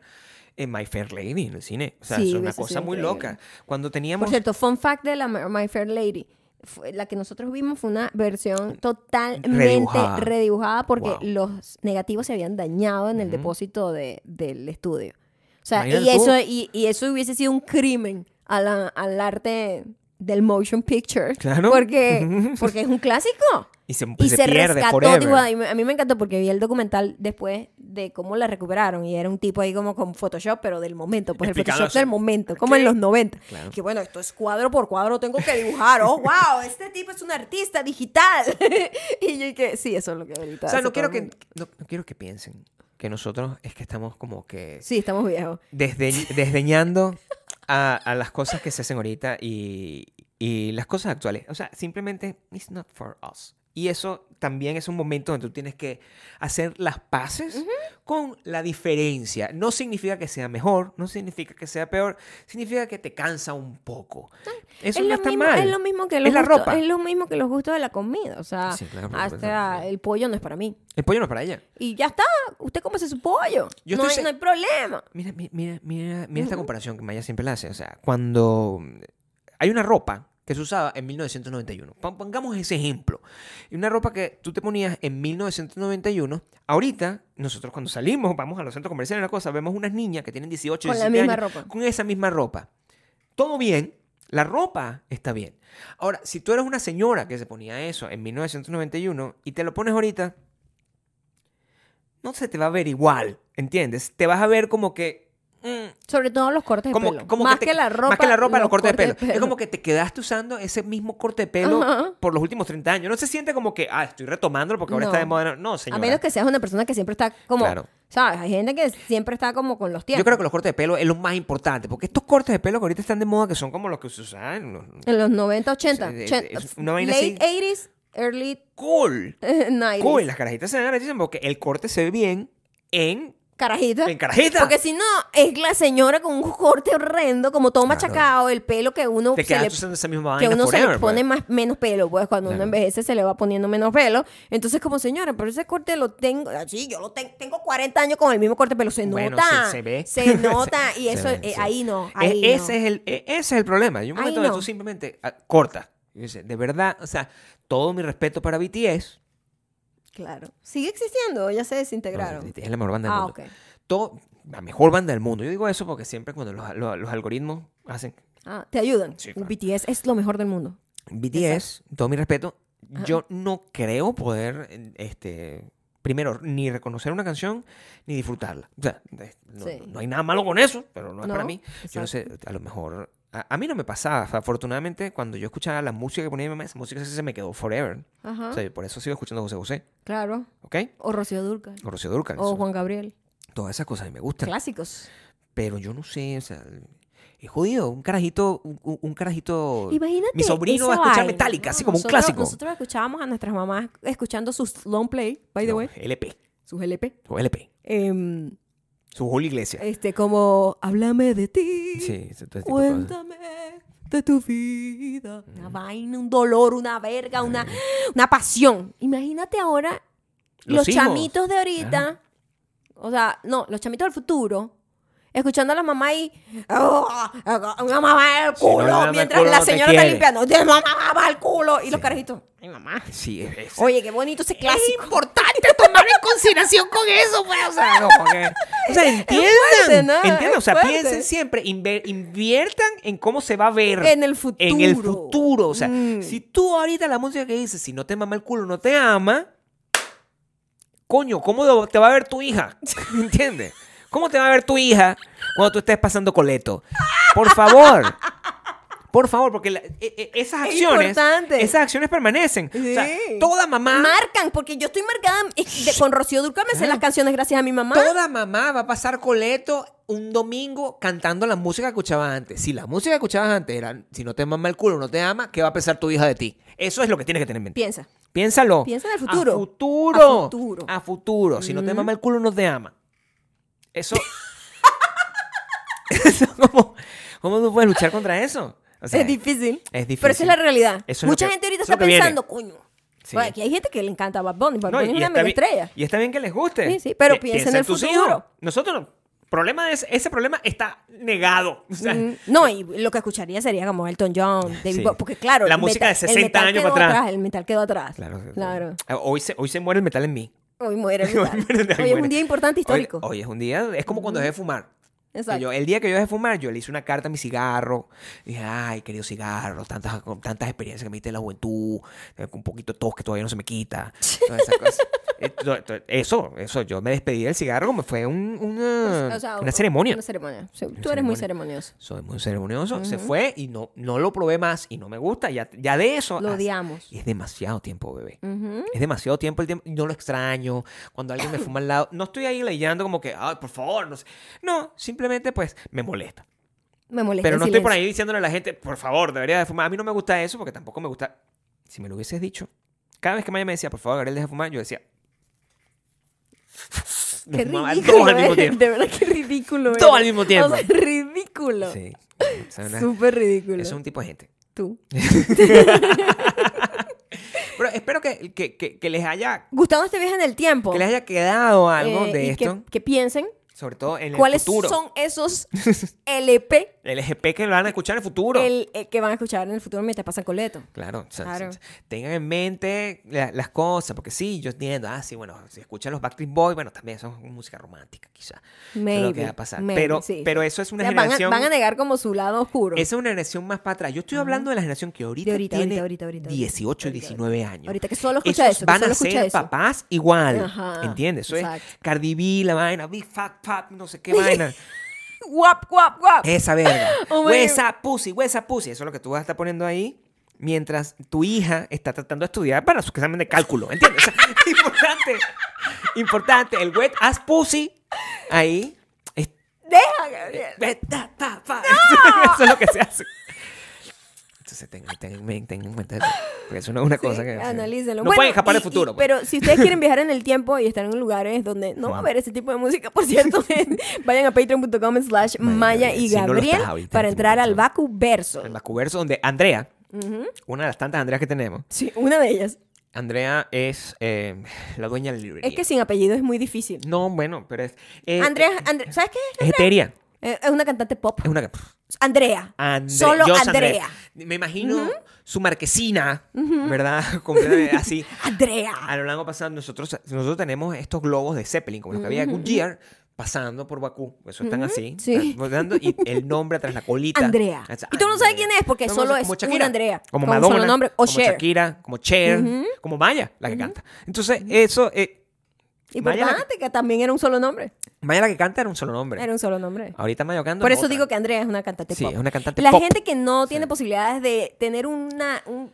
en My Fair Lady en el cine. O sea, Sí, es una cosa muy increíble. loca. Cuando teníamos... Por cierto, fun fact de la My Fair Lady. Fue- La que nosotros vimos fue una versión totalmente Redibujada. redibujada, porque Wow. los negativos se habían dañado en el depósito de- del estudio. O sea, y Imagínate eso, y, y eso hubiese sido un crimen a la- al arte del motion picture. Claro. Porque, porque es un clásico. y se, Y se se, pierde rescató, tipo, a mí me encantó porque vi el documental después de cómo la recuperaron y era un tipo ahí como con Photoshop, pero del momento, pues el Photoshop del momento, como ¿Qué? en los 90. Claro. Que bueno, esto es cuadro por cuadro, tengo que dibujar. Oh, wow, este tipo es un artista digital. [LAUGHS] y yo que sí, eso es lo que ahorita. O sea, no quiero, que, no, no quiero que piensen que nosotros es que estamos como que Sí, estamos viejos. desde- desdeñando a, a las cosas que se hacen ahorita y, y las cosas actuales. O sea, simplemente, it's not for us. Y eso también es un momento donde tú tienes que hacer las paces con la diferencia. No significa que sea mejor, no significa que sea peor, significa que te cansa un poco. Eso es, no está mismo, mal. es lo mismo que los Es la ropa. es lo mismo que los gustos de la comida. O sea, Sí, claro, por hasta el pollo no es para mí. El pollo no es para ella. Y ya está, usted cómese su pollo. Yo no, hay, se- no hay problema. Mira, mi- mira, mira, mira esta comparación que Maya siempre la hace. O sea, cuando hay una ropa que se usaba en 1991. Pon- Pongamos ese ejemplo. Una ropa que tú te ponías en 1991. Ahorita, nosotros cuando salimos, vamos a los centros comerciales, una cosa, vemos unas niñas que tienen 18, Con la 17 misma años, ropa. con esa misma ropa. Todo bien. La ropa está bien. Ahora, si tú eres una señora que se ponía eso en 1991 y te lo pones ahorita, no se te va a ver igual, ¿entiendes? Te vas a ver como que... mm, Sobre todo los cortes de pelo. como más te- que, la ropa. Más que la ropa, los, cortes de pelo. de Es como que te quedaste usando ese mismo corte de pelo Ajá. por los últimos 30 años. No se siente como que, ah, estoy retomándolo porque ahora No. está de moda. No, señora. A menos que seas una persona que siempre está como. Claro. ¿Sabes? Hay gente que siempre está como con los tiempos. Yo creo que los cortes de pelo es lo más importante. Porque estos cortes de pelo que ahorita están de moda, que son como los que se usaban. en los- En los 90, 80. Sí, es- 80, es una vaina late así. 80s, early Cool. [LAUGHS] 90s. Cool. Las carajitas se dicen porque el corte se ve bien en, Carajita. en carajita. Porque si no, es la señora con un corte horrendo, como todo Claro. machacado, el pelo que uno Te se le usando esa misma que uno se le pone pues. más, menos pelo, pues cuando uno Claro. envejece se le va poniendo menos pelo. Entonces, como señora, pero ese corte lo tengo, así yo lo tengo, tengo 40 años con el mismo corte, pero se Bueno, nota. se- se ve. Se [LAUGHS] nota, y eso, ve, eh, ahí no, ahí ese, no. es el, e- ese es el problema. Hay un momento no. tú simplemente ah, cortas. De verdad, o sea, todo mi respeto para BTS. Claro. ¿Sigue existiendo ya se No, desintegraron? BTS es la mejor banda del ah, mundo. ok. Todo, la mejor banda del mundo. Yo digo eso porque siempre cuando los, los- los algoritmos hacen Ah, te ayudan. Sí, claro. BTS es lo mejor del mundo. BTS, todo mi respeto, yo no creo poder, este, primero, ni reconocer una canción ni disfrutarla. O sea, no, Sí. no hay nada malo con eso, pero no es para No, mí. Yo no sé, a lo mejor... A, a mí no me pasaba, afortunadamente, cuando yo escuchaba la música que ponía mi mamá, esa música se me quedó forever. Ajá. O sea, por eso sigo escuchando José José, Claro. ¿ok? O Rocío Durcal. O Rocío Dúrcal. O eso- Juan Gabriel. Todas esas cosas a mí me gustan. Clásicos. Pero yo no sé, o sea, es jodido. Un carajito, un, carajito... Imagínate. Mi sobrino va a escuchar Metallica, ¿no? así como un clásico. Nosotros escuchábamos a nuestras mamás escuchando sus long play, by the No, way, LP. sus LP. Su LP. Em, Su Julio Iglesia. este, como, háblame de ti. Sí, cosas. Cuéntame de tu vida. Una vaina, un dolor, una verga, una, una pasión. Imagínate ahora los, chamitos de ahorita, o sea, no, los chamitos del futuro, escuchando a la mamá y "Oh, una mamá el Si no le culo mientras culo, la no señora está limpiando. De mamá va el culo y los carajitos. Ay, mamá. Sí, es, es- Oye, qué bonito ese clásico. importante tomar en consideración con eso, pues. O sea, no, porque- o sea, [LAUGHS] entiendan. fuerte, ¿no? entiendan, o Es sea, piensen siempre, inviertan en cómo se va a ver. En el futuro. En el futuro. O sea, Mm. si tú ahorita la música que dices, si no te mama el culo, no te ama, coño, ¿cómo te va a ver tu hija? [LAUGHS] ¿Entiendes? ¿Cómo te va a ver tu hija cuando tú estés pasando coleto? Por favor. Por favor, porque la- e- e- esas Es acciones, esas acciones permanecen. O sea, Sí. toda mamá, Marcan, porque yo estoy marcada de- con Rocío Durcal, me sé las canciones gracias a mi mamá. toda mamá va a pasar coleto un domingo cantando la música que escuchabas antes. Si la música que escuchabas antes era, si no te mama el culo, no te ama, ¿qué va a pensar tu hija de ti? Eso es lo que tienes que tener en mente. Piensa. Piénsalo. Piensa en el futuro. A futuro. A futuro. A futuro. Si no te mama el culo, no te ama. Eso. [LAUGHS] eso ¿cómo, ¿Cómo tú puedes luchar contra eso? O sea, es difícil. es difícil. Pero esa es la realidad. Es Mucha que- gente ahorita es está que viene. pensando, coño. Sí. Bueno, aquí hay gente que le encanta Bad Bunny. Bad No, Bunny es una mega estrella. y está bien que les guste. Sí, sí, pero Pi- piensa en el futuro. hijos. Nosotros no. Problema de ese, problema está negado. [LAUGHS] O sea, Mm, No, y lo que escucharía sería como Elton John, David Sí. Bowie, porque claro, La música de metal- 60 el metal años quedó para atrás. El metal quedó atrás. Claro. Claro. Hoy se, hoy se muere el metal en mí. Hoy muere [LAUGHS] Hoy muere- hoy es un día importante histórico. Hoy, hoy es un día, es como cuando dejé de fumar. Exacto. yo- el día que yo dejé de fumar, yo le hice una carta a mi cigarro. Dije, ay, querido cigarro, tantas, tantas experiencias que me diste en la juventud, eh, un poquito de tos que todavía no se me quita. Todas esas cosas. [LAUGHS] Eso, eso, yo me despedí del cigarro como fue un- una, O sea, una ceremonia. Una ceremonia. Sí, Tú eres muy ceremonioso. Soy muy ceremonioso. Se fue y no, no lo probé más y no me gusta. Ya, ya de eso. Lo odiamos. Y es demasiado tiempo, bebé. Ujú. Es demasiado tiempo el tiempo. y No lo extraño. Cuando alguien me fuma al lado. No estoy ahí leyendo como que, ay, por favor. No, sé. no simplemente pues me molesta. Me molesta. Pero no estoy por ahí diciéndole a la gente, por favor, debería de fumar. A mí no me gusta eso porque tampoco me gusta. Si me lo hubieses dicho, cada vez que Maya me decía, por favor, Gabriel, deja de fumar, yo decía. Qué ridículo. dos al mismo eh. [LAUGHS] tiempo. De verdad, qué ridículo. Dos eres. al mismo tiempo. O sea, ridículo. Sí. O sea, una- Súper ridículo. es un tipo de gente. Tú. [LAUGHS] Pero espero que, que, que- que les haya Gustavo este viaje en el tiempo. que les haya quedado algo eh, de esto, que piensen sobre todo en el cuáles futuro. son esos [LAUGHS] LP El EGP que lo van a escuchar en el futuro. el, eh, que van a escuchar en el futuro mientras pasan coleto. Claro, o sea, Claro. s- s- tengan en mente la- las cosas, porque sí, yo entiendo, ah, sí, bueno, si escuchan los Backstreet Boys, bueno, también son música romántica, quizá. Eso es lo que Maybe, va a pasar. maybe, pero, sí, pero eso es una O sea, van, a, generación. van a negar como su lado oscuro. esa es una generación más para atrás. Yo estoy hablando de la generación que ahorita, ahorita, tiene ahorita, ahorita, ahorita, 18 y ahorita, 19 años. Ahorita que solo escucha Esos eso, van solo a ser eso. papás igual. Ajá, ¿Entiendes? Eso exacto. es Cardi B, la vaina, Big Fat No sé qué [LAUGHS] vaina. Guap, guap, guap. Esa verga. [LAUGHS] Oh Huesa pussy, huesa pussy. Eso es lo que tú vas a estar poniendo ahí mientras tu hija está tratando de estudiar para su examen de cálculo. ¿Entiendes? O sea, [LAUGHS] importante. Importante. El wet ass pussy ahí. es- Deja, Gabriel. Ta, ta, fa. Eso es lo que se hace. Entonces tengan, en cuenta eso. Porque eso no es una [LAUGHS] cosa que. Analícenlo. No Bueno, pueden escapar del futuro. y- pues. pero si ustedes quieren [LAUGHS] viajar en el tiempo y estar en lugares donde no va a haber ese tipo de música, por cierto, [LAUGHS] vayan a patreon.com slash maya y si no lo Gabriel para en entrar al. Baku Verso. El Macuverso, donde Andrea, una de las tantas Andreas que tenemos, Sí, una de ellas. Andrea es eh, la dueña de la librería. Es que sin apellido es muy difícil. No, bueno, pero es. eh, Andrea, eh, ¿sabes qué? es etérea. Eh, Es una cantante pop. Es una. Andrea. Andre- Solo Andrea. Me imagino su marquesina, ¿verdad? [LAUGHS] Completamente así. [LAUGHS] Andrea. A lo largo pasado, nosotros, nosotros tenemos estos globos de Zeppelin, como los que había de Goodyear, pasando por Bakú. Eso están así. sí. y el nombre tras la colita. Andrea. Es Y tú no sabes quién es porque No, solo no, es como una Andrea. Como Madonna. solo nombre, o como Cher. Shakira, como Cher, como Maya, la que canta. Entonces, eso. Eh, Importante que también era un solo nombre. Maya la que canta era un solo nombre. Era un solo nombre. Ahorita Maya canta. Por es eso otra. digo que Andrea es una cantante Sí, pop. es una cantante La pop. gente que no tiene posibilidades de tener una, un-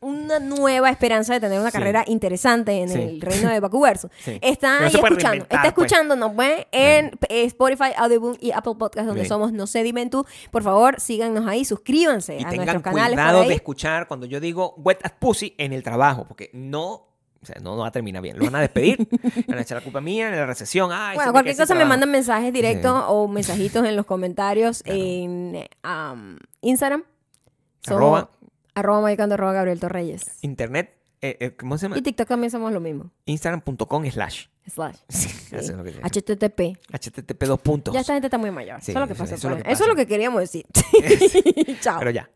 una nueva esperanza de tener una Sí. carrera interesante en el reino de Bakuverso. [LAUGHS] Está No ahí escuchando. Está pues. escuchándonos pues, en eh, Spotify, Audioboom y Apple Podcast, donde Bien. somos No sé. Por favor, síganos ahí, suscríbanse Y a tengan nuestros canales. cuidado de escuchar cuando yo digo wet as pussy en el trabajo, porque no. O sea, no, no va a terminar bien. Lo van a despedir. [LAUGHS] van a echar la culpa mía en la recesión. Ay, Bueno, cualquier cosa me mandan mensajes directos o mensajitos en los comentarios en um, Instagram. Somos- Arroba. Arroba mayocando, arroba Gabriel Torreyes. Internet. eh, eh, ¿Cómo se llama? Y TikTok también somos lo mismo. Instagram.com slash. Slash. [LAUGHS] Sí. Eso es lo que tiene. HTTP. HTTP dos puntos. Ya esta gente está muy mayor. Eso es lo que pasa. eso es lo que Eso es lo que queríamos decir. [LAUGHS] Chao. Pero ya.